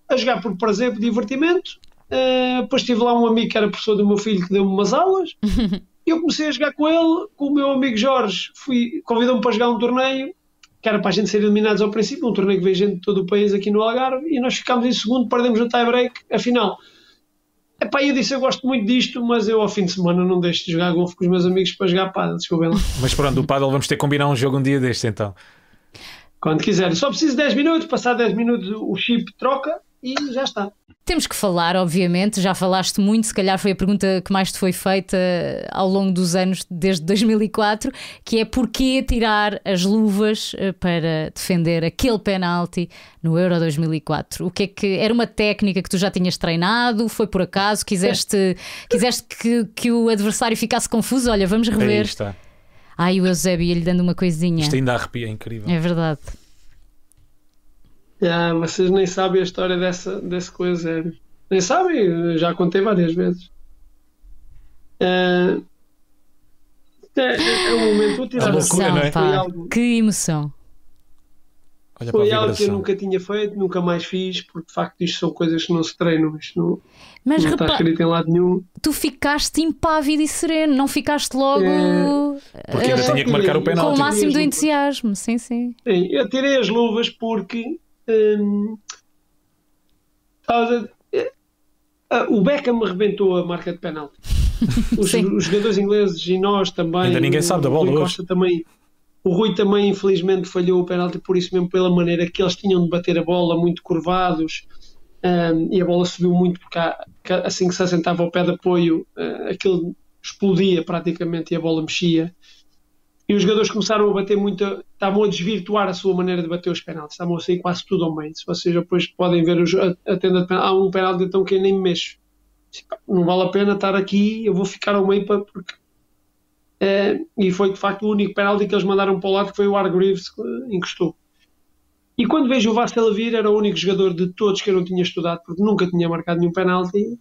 a jogar por prazer, por divertimento. Eh, depois tive lá um amigo que era professor do meu filho que deu-me umas aulas. E *laughs* eu comecei a jogar com ele, com o meu amigo Jorge, fui, convidou-me para jogar um torneio que era para a gente ser eliminados ao princípio, um torneio que veio gente de todo o país aqui no Algarve, e nós ficámos em segundo, perdemos o tie-break, afinal. Epá, eu disse, eu gosto muito disto, mas eu ao fim de semana não deixo de jogar golfe com os meus amigos para jogar pádel, desculpem lá. Mas pronto, o Paddle vamos ter que combinar um jogo um dia destes então. Quando quiserem. Só preciso de 10 minutos, passar 10 minutos o chip troca e já está. Temos que falar, obviamente, já falaste muito, se calhar foi a pergunta que mais te foi feita ao longo dos anos, desde 2004, que é porquê tirar as luvas eh, para defender aquele penalti no Euro 2004? O que é que era uma técnica que tu já tinhas treinado? Foi por acaso? Quiseste, *laughs* quiseste que, que o adversário ficasse confuso? Olha, vamos Aí rever. está. Ai, o Eusébio ia-lhe dando uma coisinha. Isto ainda arrepia, é incrível. É verdade. Ah, vocês nem sabem a história dessa, dessa coisa. é- Nem sabem, já contei várias vezes. Ah, é, é um momento útil. É Que loucura, emoção, não é? algo- Que emoção. Olha Foi algo que eu nunca tinha feito, nunca mais fiz, porque de facto isto são coisas que não se treinam, isto não, Mas não está escrito em lado nenhum. tu ficaste impávido e sereno, não ficaste logo Porque É, ainda só tinha que marcar o tirei- com penalti. o máximo do entusiasmo. Sim. Sim, eu tirei as luvas porque hum, eh, ah, o Beckham me rebentou a marca de penalti. *laughs* Os, os jogadores ingleses e nós também. Ainda ninguém sabe da bola Rui hoje. Também. O Rui também, infelizmente, falhou o penalti por isso mesmo, pela maneira que eles tinham de bater a bola, muito curvados, hum, e a bola subiu muito, porque há- assim que se assentava ao pé de apoio, ah, aquilo explodia praticamente e a bola mexia. E os jogadores começaram a bater muito, estavam a desvirtuar a sua maneira de bater os penaltis, estavam a sair quase tudo ao meio. Se vocês depois podem ver os, a, a tenda de penalti, há um penalti então que eu nem me mexo. Disse, "Pá, Não vale a pena estar aqui, eu vou ficar ao meio para, porque. Eh, e foi de facto o único penalti que eles mandaram para o lado que foi o Hargreaves que encostou. E quando vejo o Vassel vir, era o único jogador de todos que eu não tinha estudado, porque nunca tinha marcado nenhum penalti.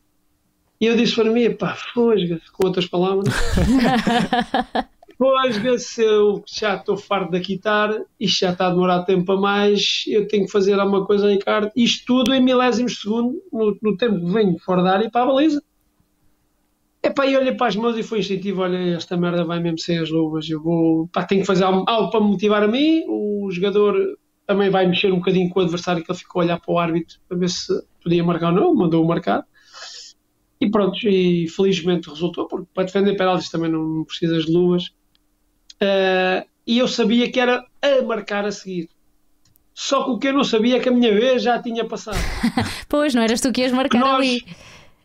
E eu disse para mim, pá, fosga com outras palavras. *laughs* Depois venceu, já estou farto de quitar, isto já está a demorar tempo a mais, eu tenho que fazer alguma coisa, Ricardo. Isto tudo em milésimos de segundo, no, no tempo que venho fora da área para a baliza. Epá, e olhei para as mãos e foi instintivo, olha, esta merda vai mesmo sem as luvas, eu vou, pá, tenho que fazer algo, algo para me motivar a mim, o jogador também vai mexer um bocadinho com o adversário que ele ficou a olhar para o árbitro para ver se podia marcar ou não, mandou-o marcar. E pronto, e felizmente resultou, porque para defender penaltis também não precisas de luvas. Uh, e eu sabia que era a marcar a seguir. Só que o que eu não sabia é que a minha vez já tinha passado. *laughs* pois, não eras tu que ias marcar nós, ali.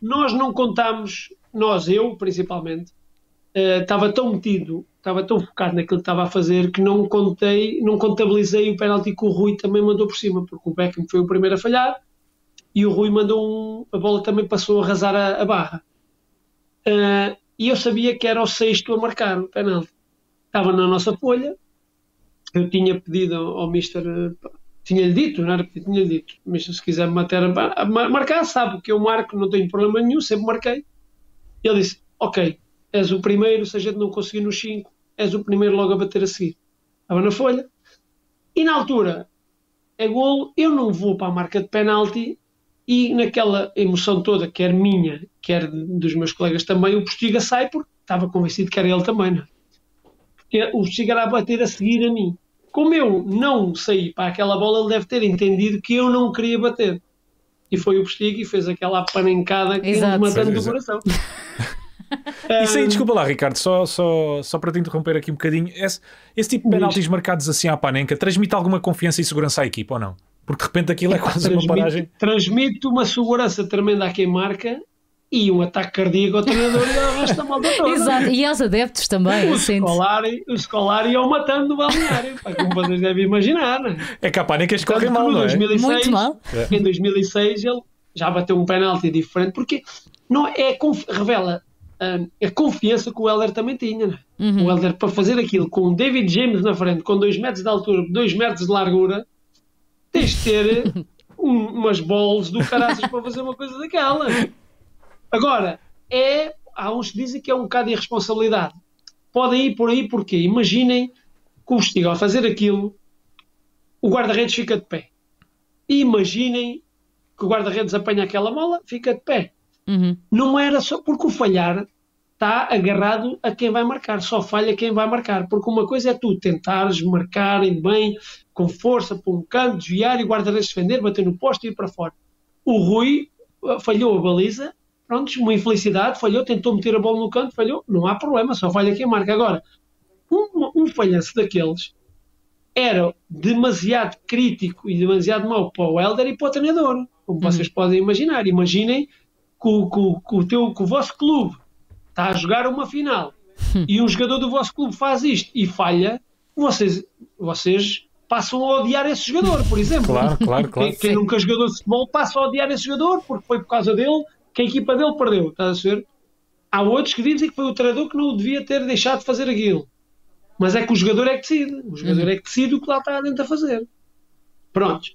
Nós não contámos nós, eu principalmente, uh, estava tão metido, estava tão focado naquilo que estava a fazer que não contei, não contabilizei o penalti que o Rui também mandou por cima, porque o Beckham foi o primeiro a falhar e o Rui mandou um, a bola também passou a arrasar a, a barra. Uh, e eu sabia que era o sexto a marcar o penalti. Estava na nossa folha, eu tinha pedido ao Mister, tinha-lhe dito, não era porque tinha-lhe dito, Mister, se quiser matar, marcar, sabe que eu marco, não tenho problema nenhum, sempre marquei. Ele disse: Ok, és o primeiro, se a gente não conseguir nos 5, és o primeiro logo a bater a seguir. Estava na folha. E na altura, é golo, eu não vou para a marca de penalti e naquela emoção toda, quer minha, quer dos meus colegas também, o Postiga sai porque estava convencido que era ele também. Não? É? Porque o era a bater a seguir a mim. Como eu não saí para aquela bola, ele deve ter entendido que eu não queria bater. E foi o Postiga e fez aquela panencada que Exato. matando do coração. *laughs* Isso aí, desculpa lá, Ricardo, só, só, só para te interromper aqui um bocadinho. Esse, esse tipo de penaltis marcados assim à panenca transmite alguma confiança e segurança à equipa ou não? Porque de repente aquilo é quase transmite, uma paragem. Transmite uma segurança tremenda a quem marca e um ataque cardíaco ao treinador e ao resto da malta toda. Exato, e aos adeptos também. O Scolari, o Scolari iam matando no balneário, como vocês devem imaginar. Né? É que a pânica escorre mal, não é? 2006, Muito mal. Em 2006 ele já bateu um penalti diferente, porque não é, revela a confiança que o Helder também tinha. Né? Uhum. O Helder, para fazer aquilo com o David James na frente, com 2 metros de altura, 2 metros de largura, tens de ter *laughs* um, umas bolas do caraças para fazer uma coisa daquela. Agora, é, há uns que dizem que é um bocado de irresponsabilidade. Podem ir por aí porque imaginem que o Vestigo, ao fazer aquilo, o guarda-redes fica de pé. E imaginem que o guarda-redes apanha aquela bola, fica de pé. Uhum. Não era só porque o falhar está agarrado a quem vai marcar, só falha quem vai marcar, porque uma coisa é tu tentares marcar bem, com força, para um canto, desviar e o guarda-redes defender, bater no posto e ir para fora. O Rui uh, falhou a baliza, pronto, uma infelicidade, falhou, tentou meter a bola no canto, falhou, não há problema, só falha quem marca. Agora, um, um falhanço daqueles era demasiado crítico e demasiado mau para o Helder e para o treinador, como uhum. vocês podem imaginar. Imaginem que, que, que, o teu, que o vosso clube está a jogar uma final e um jogador do vosso clube faz isto e falha, vocês, vocês passam a odiar esse jogador, por exemplo. Claro, claro, claro. Quem, quem nunca jogou de futebol passa a odiar esse jogador porque foi por causa dele que a equipa dele perdeu. Estás a ver? Há outros que dizem que foi o treinador que não devia ter deixado de fazer aquilo. Mas é que o jogador é que decide. O jogador uhum. é que decide o que lá está dentro a fazer. Pronto.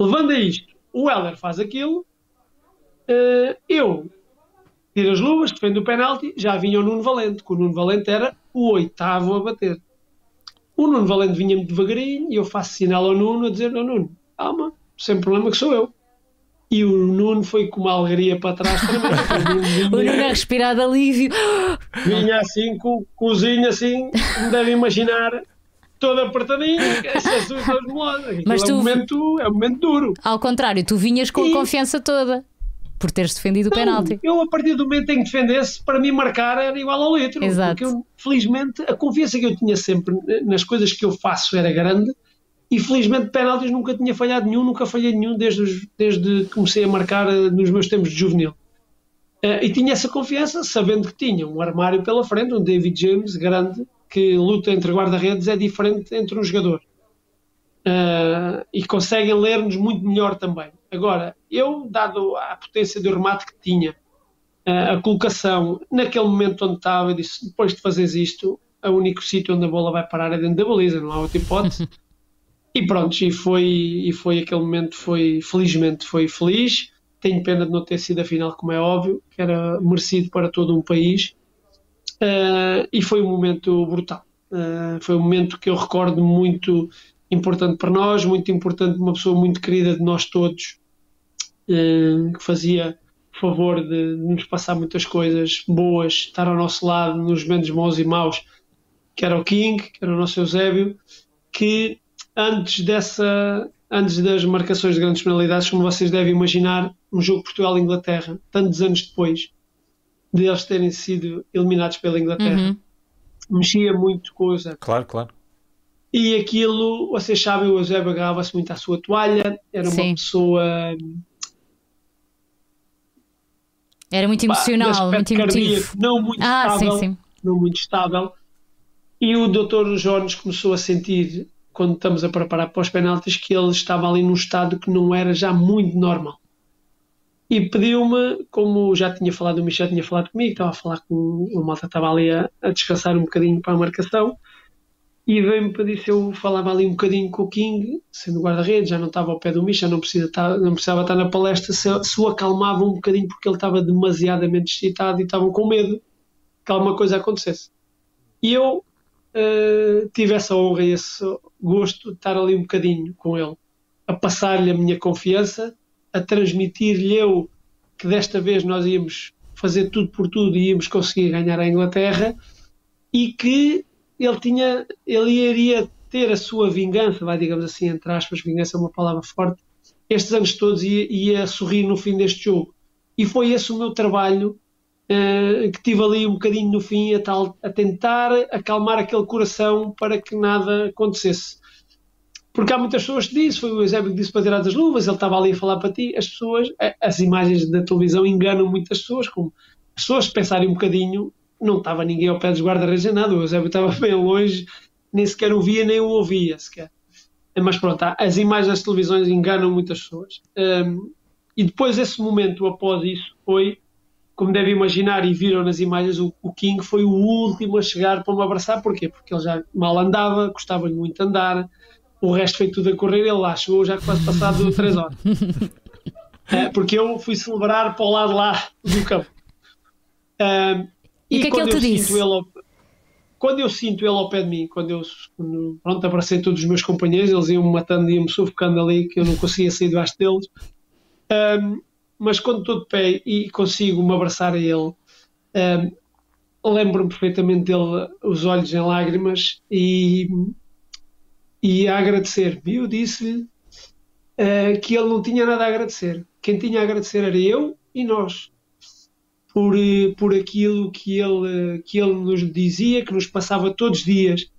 Levando a isto, o Heller faz aquilo Uh, eu tiro as luvas, defendo o penalti, já vinha o Nuno Valente, que o Nuno Valente era o oitavo a bater. O Nuno Valente vinha-me devagarinho e eu faço sinal ao Nuno a dizer: Não, Nuno, calma, sem problema que sou eu. E o Nuno foi com uma alegria para trás também. o Nuno a respirar de alívio. Vinha assim, com o cozinho assim, me devem imaginar, toda apertadinha, *laughs* essas duas molas. Mas tu... é, um momento, é um momento duro. Ao contrário, tu vinhas com e... a confiança toda por teres defendido o penalti. Eu, a partir do momento em que defendesse, para mim marcar era igual ao litro. Exato. Porque eu, felizmente, a confiança que eu tinha sempre nas coisas que eu faço era grande e felizmente penaltis nunca tinha falhado nenhum, nunca falhei nenhum desde, desde que comecei a marcar eh, nos meus tempos de juvenil. Uh, e tinha essa confiança, sabendo que tinha um armário pela frente, um David James grande, que luta entre guarda-redes é diferente entre um jogador. Uh, e conseguem ler-nos muito melhor também. Agora, eu, dado a potência do remate que tinha, uh, a colocação, naquele momento onde estava, eu disse: depois de fazeres isto, o único sítio onde a bola vai parar é dentro da baliza, não há outra hipótese. *laughs* e pronto, e foi, e foi aquele momento, foi felizmente foi feliz. Tenho pena de não ter sido a final, como é óbvio, que era merecido para todo um país. Uh, e foi um momento brutal. Uh, foi um momento que eu recordo muito importante para nós, muito importante, uma pessoa muito querida de nós todos, uh, que fazia favor de, de, nos passar muitas coisas boas, estar ao nosso lado nos momentos bons e maus, que era o King, que era o nosso Eusébio, que antes dessa antes das marcações de grandes penalidades, como vocês devem imaginar, um jogo Portugal-Inglaterra, tantos anos depois de eles terem sido eliminados pela Inglaterra, uhum. mexia muito Eusébio. Claro, claro. E aquilo, vocês sabem, o Eusébio agarrava-se muito à sua toalha, era Sim. uma pessoa. Era muito emocional, muito emotivo. Não muito ah, estável. Sim, sim. Não muito estável. E o Dr. Jones começou a sentir, quando estamos a preparar para os penaltis, que ele estava ali num estado que não era já muito normal e pediu-me, como já tinha falado, o Michel tinha falado comigo, estava a falar com o Malta, estava ali a, a descansar um bocadinho para a marcação, e veio-me pedir se eu falava ali um bocadinho com o King, sendo guarda-redes, já não estava ao pé do Michel, não, precisa estar, não precisava estar na palestra, se, se o acalmava um bocadinho porque ele estava demasiadamente excitado e estavam com medo que alguma coisa acontecesse. E eu uh, tive essa honra e esse gosto de estar ali um bocadinho com ele, a passar-lhe a minha confiança a transmitir-lhe eu que desta vez nós íamos fazer tudo por tudo e íamos conseguir ganhar a Inglaterra e que ele tinha, ele iria ter a sua vingança, vai digamos assim, entre aspas, vingança é uma palavra forte, estes anos todos ia, ia sorrir no fim deste jogo. E foi esse o meu trabalho uh, que tive ali um bocadinho no fim a, tal, a tentar acalmar aquele coração para que nada acontecesse. Porque há muitas pessoas que dizem, foi o Eusébio que disse para tirar das luvas, ele estava ali a falar para ti, as pessoas, as imagens da televisão enganam muitas pessoas, como as pessoas pensarem um bocadinho, não estava ninguém ao pé dos guarda-redes nem nada, o Eusébio estava bem longe, nem sequer o via, nem o ouvia sequer. Mas pronto, as imagens das televisões enganam muitas pessoas. Um, e depois esse momento, após isso, foi, como deve imaginar e viram nas imagens, o, o King foi o último a chegar para me abraçar. Porquê? Porque ele já mal andava, gostava-lhe muito andar, o resto foi tudo a correr, ele lá chegou já quase passado *laughs* 3 horas. é, porque eu fui celebrar para o lado lá do campo. Um, e o que é que ele te disse? Ele ao, quando eu sinto ele ao pé de mim, quando eu quando, pronto, aparecem todos os meus companheiros, eles iam-me matando, iam-me sufocando ali, que eu não conseguia sair debaixo deles. Um, mas quando estou de pé e consigo me abraçar a ele, um, lembro-me perfeitamente dele, os olhos em lágrimas, e e a agradecer. E eu disse-lhe uh, que ele não tinha nada a agradecer. Quem tinha a agradecer era eu e nós. Por, uh, por aquilo que ele, que ele nos dizia, que nos passava todos os dias.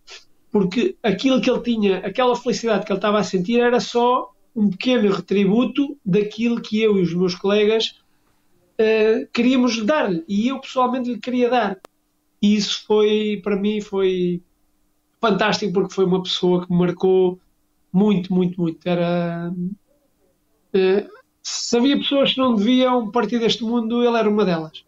Porque aquilo que ele tinha, aquela felicidade que ele estava a sentir, era só um pequeno retributo daquilo que eu e os meus colegas uh, queríamos dar-lhe. E eu pessoalmente lhe queria dar. E isso foi, para mim, foi fantástico porque foi uma pessoa que me marcou muito, muito, muito. Era. Uh, se havia pessoas que não deviam partir deste mundo, ele era uma delas.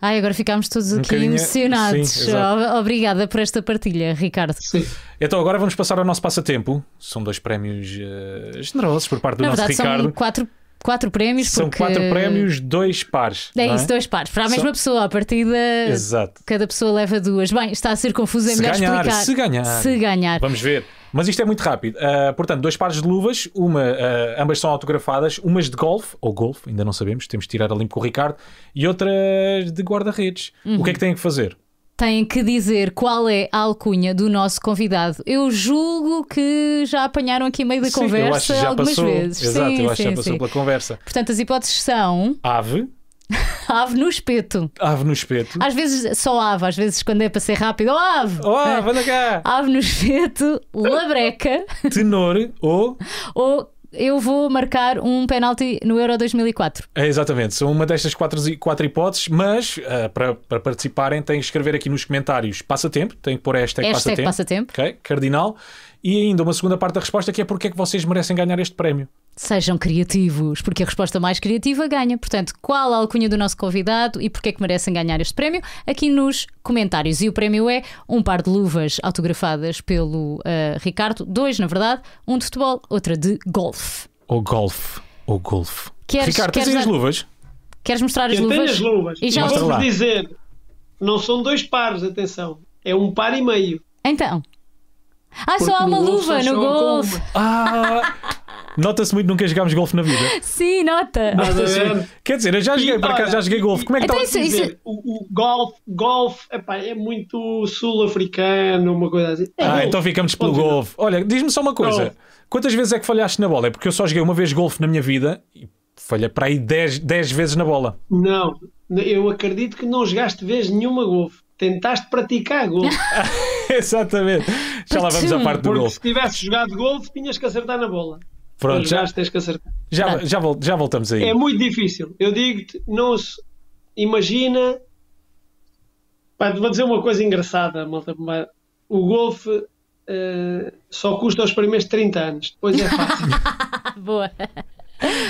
Ai, agora ficámos todos um aqui emocionados. Sim, Obrigada por esta partilha, Ricardo. Sim. Então agora vamos passar ao nosso passatempo. São dois prémios uh, generosos por parte do Na nosso verdade, Ricardo. São quatro quatro prémios. São porque... quatro prémios, dois pares. É, é? isso, dois pares. Para a mesma São... pessoa, a partida. Exato. Cada pessoa leva duas. Bem, está a ser confuso, é se melhor ganhar, explicar. Se ganhar. Se ganhar. Vamos ver. Mas isto é muito rápido. Uh, portanto, dois pares de luvas, uma, uh, ambas são autografadas, umas de golfe, ou golfe, ainda não sabemos, temos de tirar a limpo com o Ricardo, e outras de guarda-redes. Uhum. O que é que têm que fazer? têm que dizer qual é a alcunha do nosso convidado. Eu julgo que já apanharam aqui meio da sim, conversa algumas passou, vezes. Exato, sim, eu acho sim, que já passou sim. pela conversa. Portanto, as hipóteses são ave. *laughs* ave no espeto. Ave no espeto. Às vezes só ave, às vezes quando é para ser rápido, oh ave! Oh ave, anda cá! Ave no espeto, labreca. *laughs* Tenor ou. ou eu vou marcar um penalti no Euro 2004. É, exatamente, são uma destas quatro, quatro hipóteses, mas uh, para, para participarem têm que escrever aqui nos comentários passatempo, têm que pôr hashtag, hashtag passatempo, passatempo. Okay, cardinal, e ainda uma segunda parte da resposta que é porque é que vocês merecem ganhar este prémio. Sejam criativos, porque a resposta mais criativa ganha. Portanto, qual a alcunha do nosso convidado e porque é que merecem ganhar este prémio? Aqui nos comentários. E o prémio é um par de luvas autografadas pelo uh, Ricardo, dois na verdade, um de futebol, outra de golfe. Ou golfe, ou golfe. Queres, Ricardo, queres tens as luvas? Queres mostrar as Eu luvas? tenho as luvas. E já lá. dizer, não são dois pares, atenção. É um par e meio. Então. Ah, só há uma luva no golfe. Ah! Nota-se muito que nunca jogámos golfe na vida. Sim, nota. Estás a ver? Quer dizer, eu já joguei, por acaso já joguei golfe. Como é que Então está? isso- Dizer, O, o golfe, golfe epá, é muito sul-africano, uma coisa assim. É Ah, então ficamos pelo golfe. Olha, diz-me só uma coisa. Golfe. Quantas vezes é que falhaste na bola? É porque eu só joguei uma vez golfe na minha vida e falhei para aí 10, 10 vezes na bola. Não, eu acredito que não jogaste vez nenhuma golfe. Tentaste praticar golfe. *laughs* *laughs* Exatamente. Já lá vamos à parte do Porque golfe. se tivesse jogado golfe, tinhas que acertar na bola. Pronto, já, tens que acertar. já, já, vol- já voltamos aí. É muito difícil. Eu digo-te, não se imagina. Pá, vou dizer uma coisa engraçada, malta. O golfe eh, só custa os primeiros 30 anos. Depois é fácil. *laughs* Boa.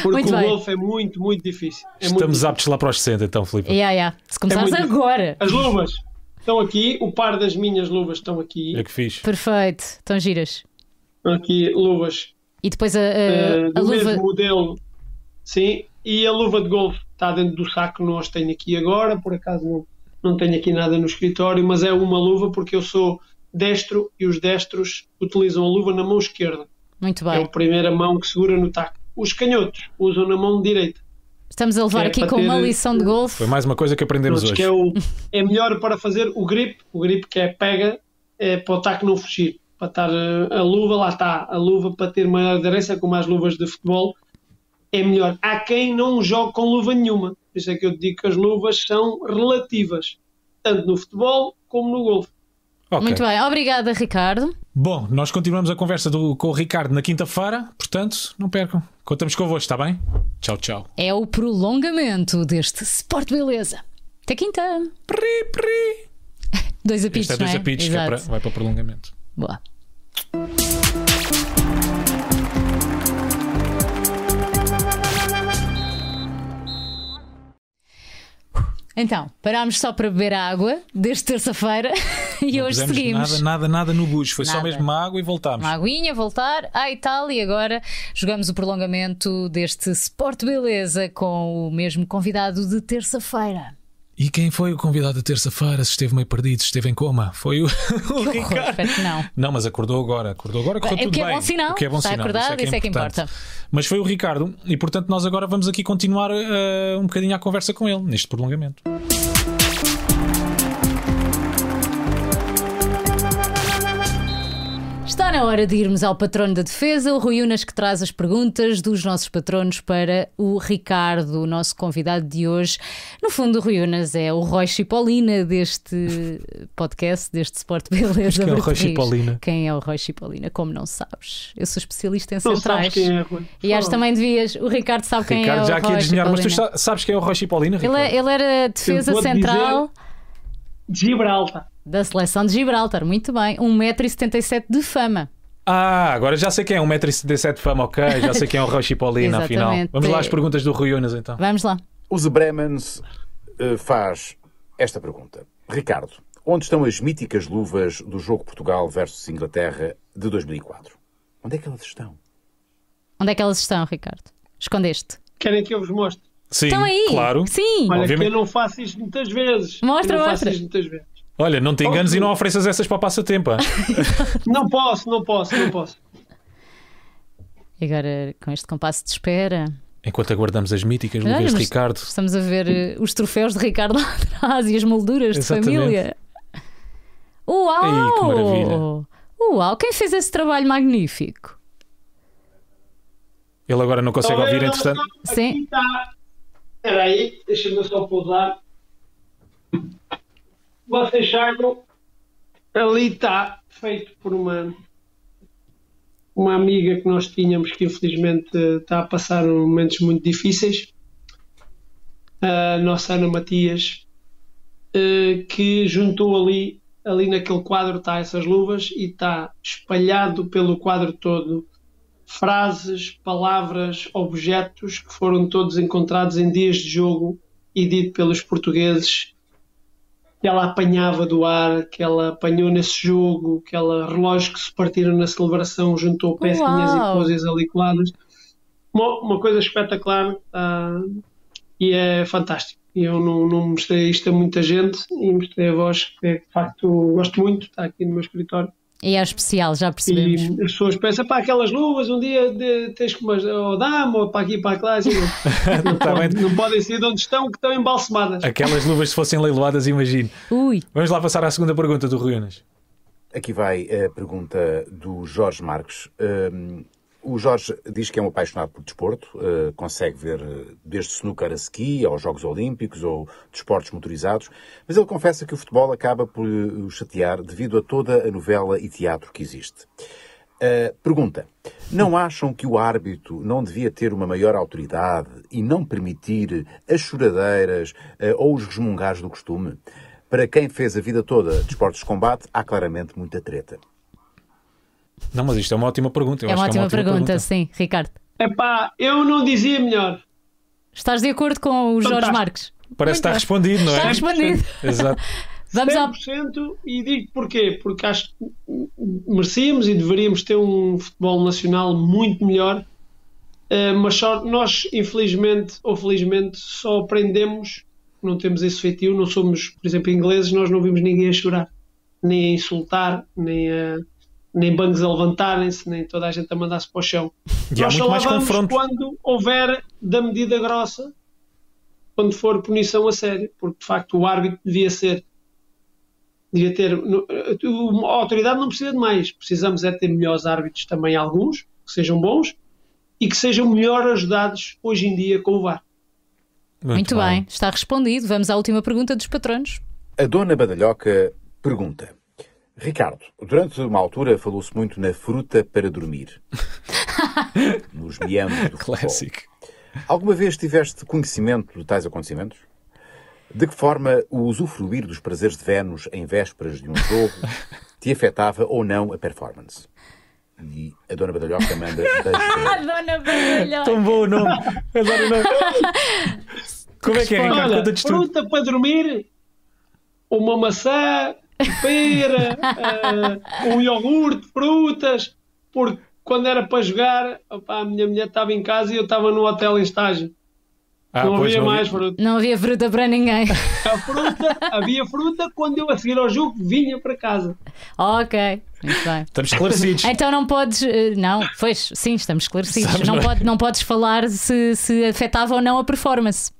Porque Muito o bem. golfe é muito, muito difícil. É muito Estamos difícil. aptos lá para os 60, então, Filipe. Yeah, yeah. Se começares muito- agora. As luvas estão aqui. O par das minhas luvas estão aqui. É que fiz. Perfeito. Estão giras. Estão aqui luvas E depois a, a- a do luva. mesmo modelo. Sim. E a luva de golfe está dentro do saco que nós tenho aqui agora. Por acaso não, não tenho aqui nada no escritório, mas é uma luva porque eu sou destro e os destros utilizam a luva na mão esquerda. Muito É bem. a primeira mão que segura no taco. Os canhotos usam na mão direita. Estamos a levar É aqui com ter- uma lição de golfe. Foi mais uma coisa que aprendemos Pronto, hoje. que é, o, é melhor para fazer o grip, o grip que é pega, é para o taco não fugir. Para estar eh, a luva, lá está, a luva para ter maior aderência, como as luvas de futebol, é melhor. Há quem não jogue com luva nenhuma. Por isso é que eu digo que as luvas são relativas, tanto no futebol como no golfe. Ok. Muito bem. Obrigada, Ricardo. Bom, nós continuamos a conversa do- com o Ricardo na quinta-feira, portanto, não percam. Contamos convosco, está bem? Tchau, tchau. É o prolongamento deste Sport Beleza. Até quinta. Pri, pri. *laughs* Dois apitos, é dois não é? apitos, que é para, vai para o prolongamento. Boa. Então, parámos só para beber água desde terça-feira *laughs* e Não hoje seguimos. Nada, nada, nada no bucho. Foi só Nada. mesmo uma água e voltámos. Uma aguinha, voltar, e tal, e agora jogamos o prolongamento deste Sport Beleza com o mesmo convidado de terça-feira. E quem foi o convidado de terça-feira? Se esteve meio perdido, se esteve em coma? Foi o, *laughs* o horror, Ricardo. não. Não, mas acordou agora. Acordou agora, correu É tudo que é bem. bom sinal. O que é bom Está sinal. acordado, isso é que importante. importa. Mas foi o Ricardo e, portanto, nós agora vamos aqui continuar eh, um bocadinho a conversa com ele neste prolongamento. Está na hora de irmos ao patrono da defesa, o Rui Unas, que traz as perguntas dos nossos patronos para o Ricardo, o nosso convidado de hoje. No fundo, o Rui Unas é o Roy Chipolina deste podcast, deste Sport Beleza. quem é o Roy. Chipolina? Quem é o Roy Chipolina? Como não sabes? Eu sou especialista em Não centrais. sabes quem é, Rui? E acho que também devias. O Ricardo sabe quem Ricardo é o já aqui a Roy desenhar, mas tu Chipolina. sa- sabes quem é o Roy Paulina, Ele, é- ele era defesa central Gibraltar. Da seleção de Gibraltar. Muito bem. 1,77m de fama. Ah, agora já sei quem é, 1,77m de fama, ok. Já sei quem é o Roy Paulina, *laughs* afinal. Vamos lá às perguntas do Rui Unas, então. Vamos lá. O Ze Bremens eh, faz esta pergunta. Ricardo, onde estão as míticas luvas do jogo Portugal versus Inglaterra de 2004? Onde é que elas estão? Onde é que elas estão, Ricardo? Escondeste. Querem que eu vos mostre? Sim, Estão aí? claro. Sim. Olha, Obviamente. que eu não faço isto muitas vezes. Mostra, eu não mostra. faço isto muitas vezes. Olha, não te enganes e não ofereças essas para passatempo. ah. *laughs* Não posso, não posso, não posso. E agora, com este compasso de espera, Enquanto aguardamos as míticas Olha, luvas de Ricardo. estamos a ver eh, os troféus de Ricardo *laughs* lá atrás e as molduras de Exatamente. família. Uau! Ei, que maravilha. Uau! Quem fez esse trabalho magnífico? Ele agora não consegue ouvir, entretanto. Sim. está. Espera aí, deixa-me só pousar. Vocês saibam, ali está feito por uma uma amiga que nós tínhamos que infelizmente está a passar momentos muito difíceis. A nossa Ana Matias, eh, que juntou ali, ali naquele quadro está essas luvas e está espalhado pelo quadro todo frases, palavras, objetos que foram todos encontrados em dias de jogo e dito pelos portugueses que ela apanhava do ar, que ela apanhou nesse jogo, que ela relógios que se partiram na celebração, juntou pecinhas Uau! e coisas ali coladas. Uma, uma coisa espetacular ah, e é fantástico. Eu não, não mostrei isto a muita gente e mostrei a voz que de facto gosto muito, está aqui no meu escritório. E é especial, já percebemos. E as pessoas pensam, pá, aquelas luvas, um dia de, tens que umas, ou dá-me, ou para aqui, para lá, assim, *laughs* não, pode- não podem sair de onde estão, que estão embalsamadas. Aquelas luvas se fossem leiloadas, imagino. Ui, Vamos lá passar à segunda pergunta do Rui Unas. Aqui vai a pergunta do Jorge Marques. Hum, o Jorge diz que é um apaixonado por desporto, uh, consegue ver uh, desde snooker a ski, aos Jogos Olímpicos ou desportos motorizados, mas ele confessa que o futebol acaba por uh, o chatear devido a toda a novela e teatro que existe. Uh, pergunta: Não acham que o árbitro não devia ter uma maior autoridade e não permitir as choradeiras ou os resmungares do costume? Para quem fez a vida toda de esportes de combate, há claramente muita treta. Não, mas isto é uma ótima pergunta. Eu é acho uma que ótima pergunta, sim, Ricardo. Epá, eu não dizia melhor. Estás de acordo com o Jorge Fantástico. Marques? Parece que está Muito bem. respondido, não é? Está respondido. *laughs* Exato. *laughs* Vamos ao. 100% e digo porquê? Porque acho que merecíamos e deveríamos ter um futebol nacional muito melhor, eh, mas só nós, infelizmente ou felizmente, só aprendemos, não temos esse feitio, não somos, por exemplo, ingleses, nós não vimos ninguém a chorar, nem a insultar, nem a. Nem bancos a levantarem-se, nem toda a gente a mandar-se para o chão. E Nós muito só lá mais vamos confronto. quando houver da medida grossa, quando for punição a sério, porque de facto o árbitro devia ser devia ter a autoridade não precisa de mais, precisamos é ter melhores árbitros também alguns, que sejam bons e que sejam melhor ajudados hoje em dia com o VAR. Muito bem, está respondido. Vamos à última pergunta dos patronos. A dona Badalhoca pergunta: Ricardo, durante uma altura falou-se muito na fruta para dormir. *laughs* Nos meandros do. Clássico. Alguma vez tiveste conhecimento de tais acontecimentos? De que forma o usufruir dos prazeres de Vênus em vésperas de um jogo *laughs* te afetava ou não a performance? E a dona Badalhoca manda *laughs* beijo. Dona Badalhoca. Tão bom o nome. Adoro o nome. Como é que é, Ricardo? Olha, fruta para dormir, uma maçã, pera, eh, um iogurte, frutas, porque quando era para jogar, opá, a minha mulher estava em casa e eu estava no hotel em estágio. Ah, não havia não mais havia. fruta. Não havia fruta para ninguém. *laughs* A fruta, havia fruta quando eu a seguir ao jogo vinha para casa. ok, muito bem. Estamos esclarecidos. Então não podes. eh, Não, pois, sim, estamos esclarecidos. Sabes, não, não pode, não podes falar se, se afetava ou não a performance.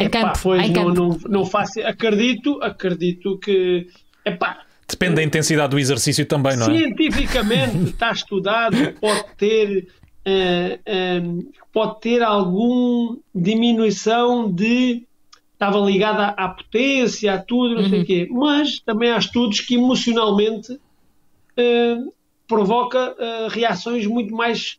Em Epá, campo. pois em não, campo. não, não faço. Acredito, acredito que. Epá, Depende da intensidade do exercício também, não é? cientificamente *laughs* está estudado que pode ter. eh, pode ter alguma diminuição de. Estava ligada à, potência, a tudo, não Uhum. sei o quê. Mas também há estudos que emocionalmente eh, provoca reações muito mais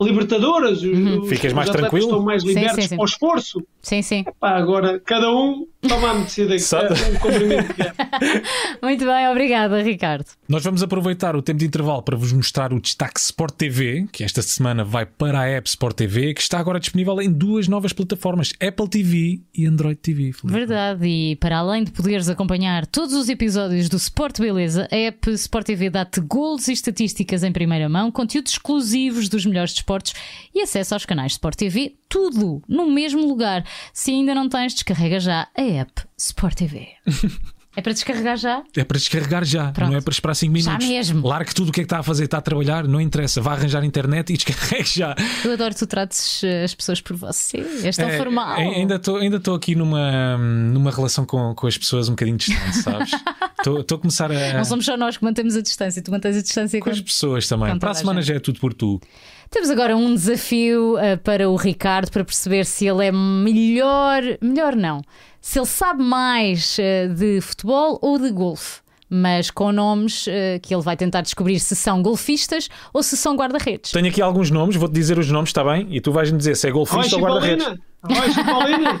libertadoras. Os, os- Ficas mais os tranquilo? Estão mais Uhum. Sim, libertos sim, sim. ao esforço. Sim, sim. Pá, agora, cada um toma a medicina que Só- quer, um que quer. *laughs* Muito bem, obrigada, Ricardo. Nós vamos aproveitar o tempo de intervalo para vos mostrar o destaque Sport TV, que esta semana vai para a app Sport TV, que está agora disponível em duas novas plataformas, Apple TV e Android TV. Filipe. Verdade, e para além de poderes acompanhar todos os episódios do Sport Beleza, a app Sport TV dá-te golos e estatísticas em primeira mão, conteúdos exclusivos dos melhores desportos e acesso aos canais Sport TV, tudo no mesmo lugar. Se ainda não tens, descarrega já a app Sport TV. *laughs* é para descarregar já? É para descarregar já, Pronto. não é para esperar 5 minutos. mesmo. Largue tudo o que é que está a fazer, está a trabalhar, não interessa, vá arranjar internet e *laughs* descarregue já. Eu adoro que tu trates eh, as pessoas por você. És tão É, formal. ai- Ainda estou ainda aqui numa, numa relação com, com as pessoas um bocadinho distante, sabes? *laughs* Estou a começar a. Não somos só nós que mantemos a distância, tu mantens a distância Com as com pessoas também. Para a semana já é tudo por tu. Temos agora um desafio eh, para o Ricardo para perceber se ele é melhor, melhor não, se ele sabe mais eh, de futebol ou de golfe, mas com nomes eh, que ele vai tentar descobrir se são golfistas ou se são guarda-redes. Tenho aqui alguns nomes, vou-te dizer os nomes, está bem? E tu vais-me dizer se é golfista ou guarda-redes. Roy!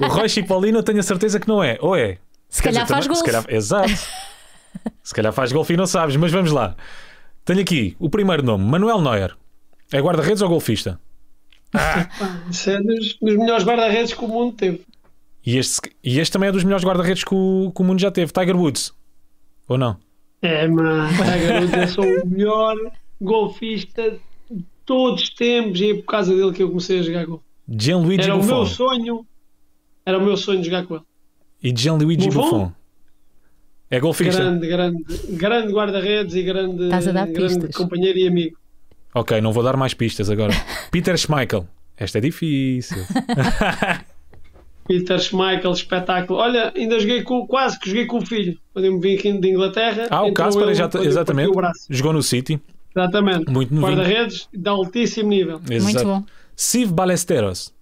*laughs* O Roy Chipolino eu tenho a certeza que não é. Ou é? Se Quer calhar dizer, faz também- se golfe. calhar- Exato. *laughs* se calhar faz golfe e não sabes, mas vamos lá. Tenho aqui o primeiro nome, Manuel Neuer. É guarda-redes ou golfista? Pá, Isso é dos, dos melhores guarda-redes que o mundo teve. E este, e este também é dos melhores guarda-redes que o, que o mundo já teve. Tiger Woods. Ou não? É, mas a garota, eu sou o melhor golfista de todos os tempos e é por causa dele que eu comecei a jogar golfe. Gianluigi Era o Buffon. meu sonho. Era o meu sonho jogar com ele. E Gianluigi Buffon? Buffon. É golfista? Grande, grande, grande guarda-redes e grande, grande companheiro e amigo. Ok, não vou dar mais pistas agora. *laughs* Peter Schmeichel. Esta é difícil. *laughs* Peter Schmeichel, espetáculo. Olha, ainda joguei com, quase que joguei com o filho. Quando eu me vim aqui de Inglaterra. Ah, o Casper, exatamente. parti o braço. Jogou no City. Exatamente. Muito. Guarda-redes de altíssimo nível. Muito Exato. bom. Siv Ballesteros.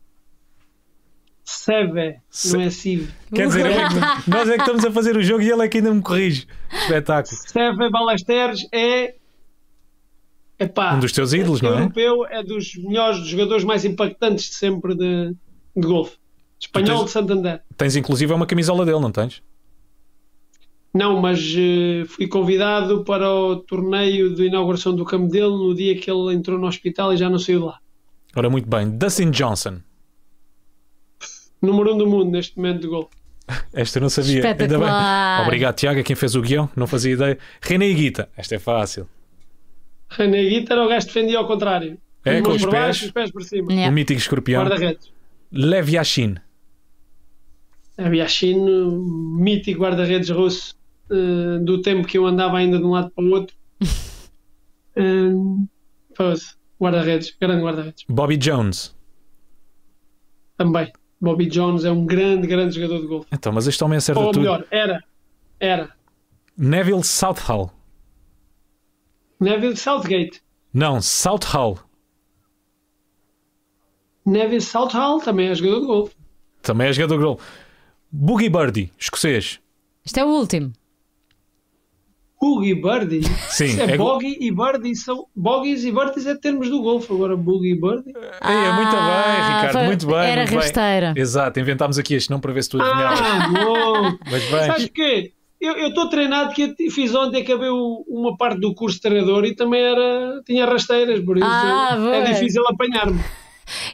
Seve, Se- não é Siv. Quer dizer, é que nós é que estamos a fazer o jogo e ele é que ainda me corrige. *laughs* Espetáculo. Seve Ballesteros é. Epá, Um dos teus ídolos, não é? europeu é dos melhores jogadores mais impactantes de sempre de, de golfe. Espanhol tens- de Santander. Tens inclusive uma camisola dele, não tens? Não, mas eh, fui convidado para o torneio de inauguração do campo dele no dia que ele entrou no hospital e já não saiu de lá. Ora, muito bem. Dustin Johnson. Número um do mundo neste momento de golfe. *laughs* Esta eu não sabia. Ainda bem. Espetacular. Obrigado, Tiago, quem fez o guião. Não fazia ideia. René Guita. Esta é fácil. René Guita era o gajo que defendia ao contrário. É, As com mãos os por pés. baixo, os pés por cima. Yeah. O mítico escorpião. Guarda-redes. Lev Yashin. Havia Chino, mítico guarda-redes russo, eh, do tempo que eu andava ainda de um lado para o outro. *laughs* Um, guarda-redes, grande guarda-redes. Bobby Jones. Também. Bobby Jones é um grande, grande jogador de golfe. Então, mas este homem acerta Ou tudo. melhor, era. Era. Neville Southall. Neville Southgate. Não, Southall. Neville Southall também é jogador de golfe. Também é jogador de gol. Boogie Birdie, escocês. Este é o último. Boogie Birdie. *laughs* Sim, Isso é, é Bogey e Birdie são. Bogies e Birdies é termos do golfe. Agora Boogie Birdie. Ei, é muito bem, Ah, Ricardo, foi- muito bem. Era muito bem. rasteira. Exato, inventámos aqui este não para ver se tu adivinhavas. Ah, bom. Mas bem. Sabes porquê? Eu estou treinado que eu fiz ontem, acabei o- uma parte do curso de treinador e também era, tinha rasteiras, por isso Ah, é difícil apanhar-me.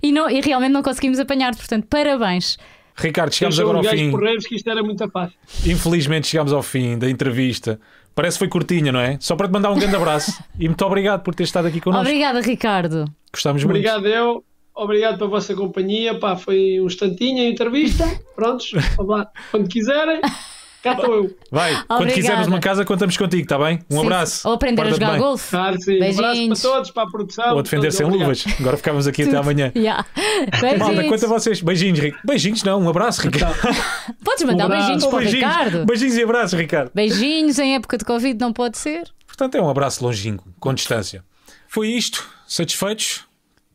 E, não, e realmente não conseguimos apanhar, portanto, parabéns. Ricardo, chegamos agora um ao fim. porreiros que isto era muito fácil. Infelizmente chegamos ao fim da entrevista. Parece que foi curtinha, não é? Só para te mandar um grande abraço *laughs* e muito obrigado por ter estado aqui connosco. Obrigada, Ricardo. Gostamos muito. Obrigado eu, obrigado pela vossa companhia. Pá, foi um instantinho a entrevista. Prontos, vamos lá. quando quiserem, *laughs* cá estou eu. Vai, quando Obrigada. quisermos uma casa, contamos contigo, está bem? Um Sim, abraço. Ou aprender a jogar golfe. Claro, sim. Um abraço para Beijinhos. todos, para a produção. Ou defender sem luvas. Agora ficávamos aqui até amanhã. *laughs* Yeah. Malta, Beijinhos. quanto a vocês. Beijinhos, Rico. Beijinhos, não. Um abraço, Ricardo. *laughs* Podes mandar Um beijinhos para o beijinhos. Ricardo. beijinhos e abraços, Ricardo. Beijinhos em época de Covid não pode ser. Portanto, é um abraço longínquo, com distância. Foi isto. Satisfeitos?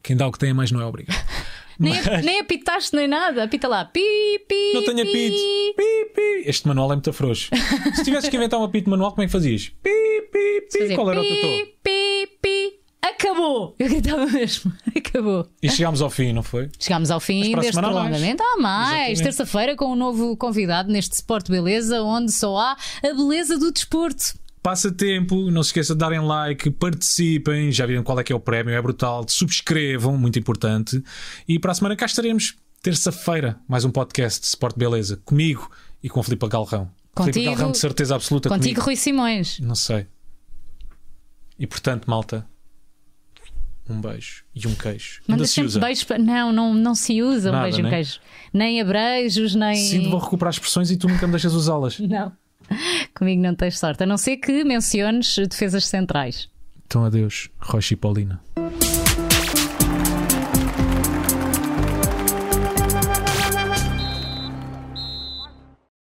Quem dá o que tem mais não é obrigado. *laughs* Nem, nem apitaste nem nada. Apita lá. Pi, pi, Não tenho pi. apito. Pi, pi. Este manual é muito frouxo. Se tivesses que inventar um apito manual, como é que fazias? Pi, pi, pi. Fazer Qual era o teu pi, pi, pi. Acabou! Eu gritava mesmo. *laughs* Acabou. E chegámos ao fim, não foi? Chegámos ao fim deste semana há mais. prolongamento. Há mais. Terça-feira com um novo convidado neste Sport Beleza, onde só há a beleza do desporto. Passa tempo, não se esqueça de darem like, participem, já viram qual é que é o prémio, é brutal, subscrevam, muito importante. E para a semana cá estaremos, terça-feira, mais um podcast de Sport Beleza, comigo e com o Filipe Galrão. Filipe Contigo- Galrão de certeza absoluta Contigo, comigo. Rui Simões. Não sei. E portanto, malta, um beijo e um queijo. Manda se sempre beijos para. Não, não, não se usa um Nada, beijo e um né? queijo. Nem abreijos, nem. Sinto vou recuperar expressões e tu nunca me deixas usá-las. Não. Comigo não tens sorte. A não ser que menciones defesas centrais. Então adeus, Rocha e Paulina.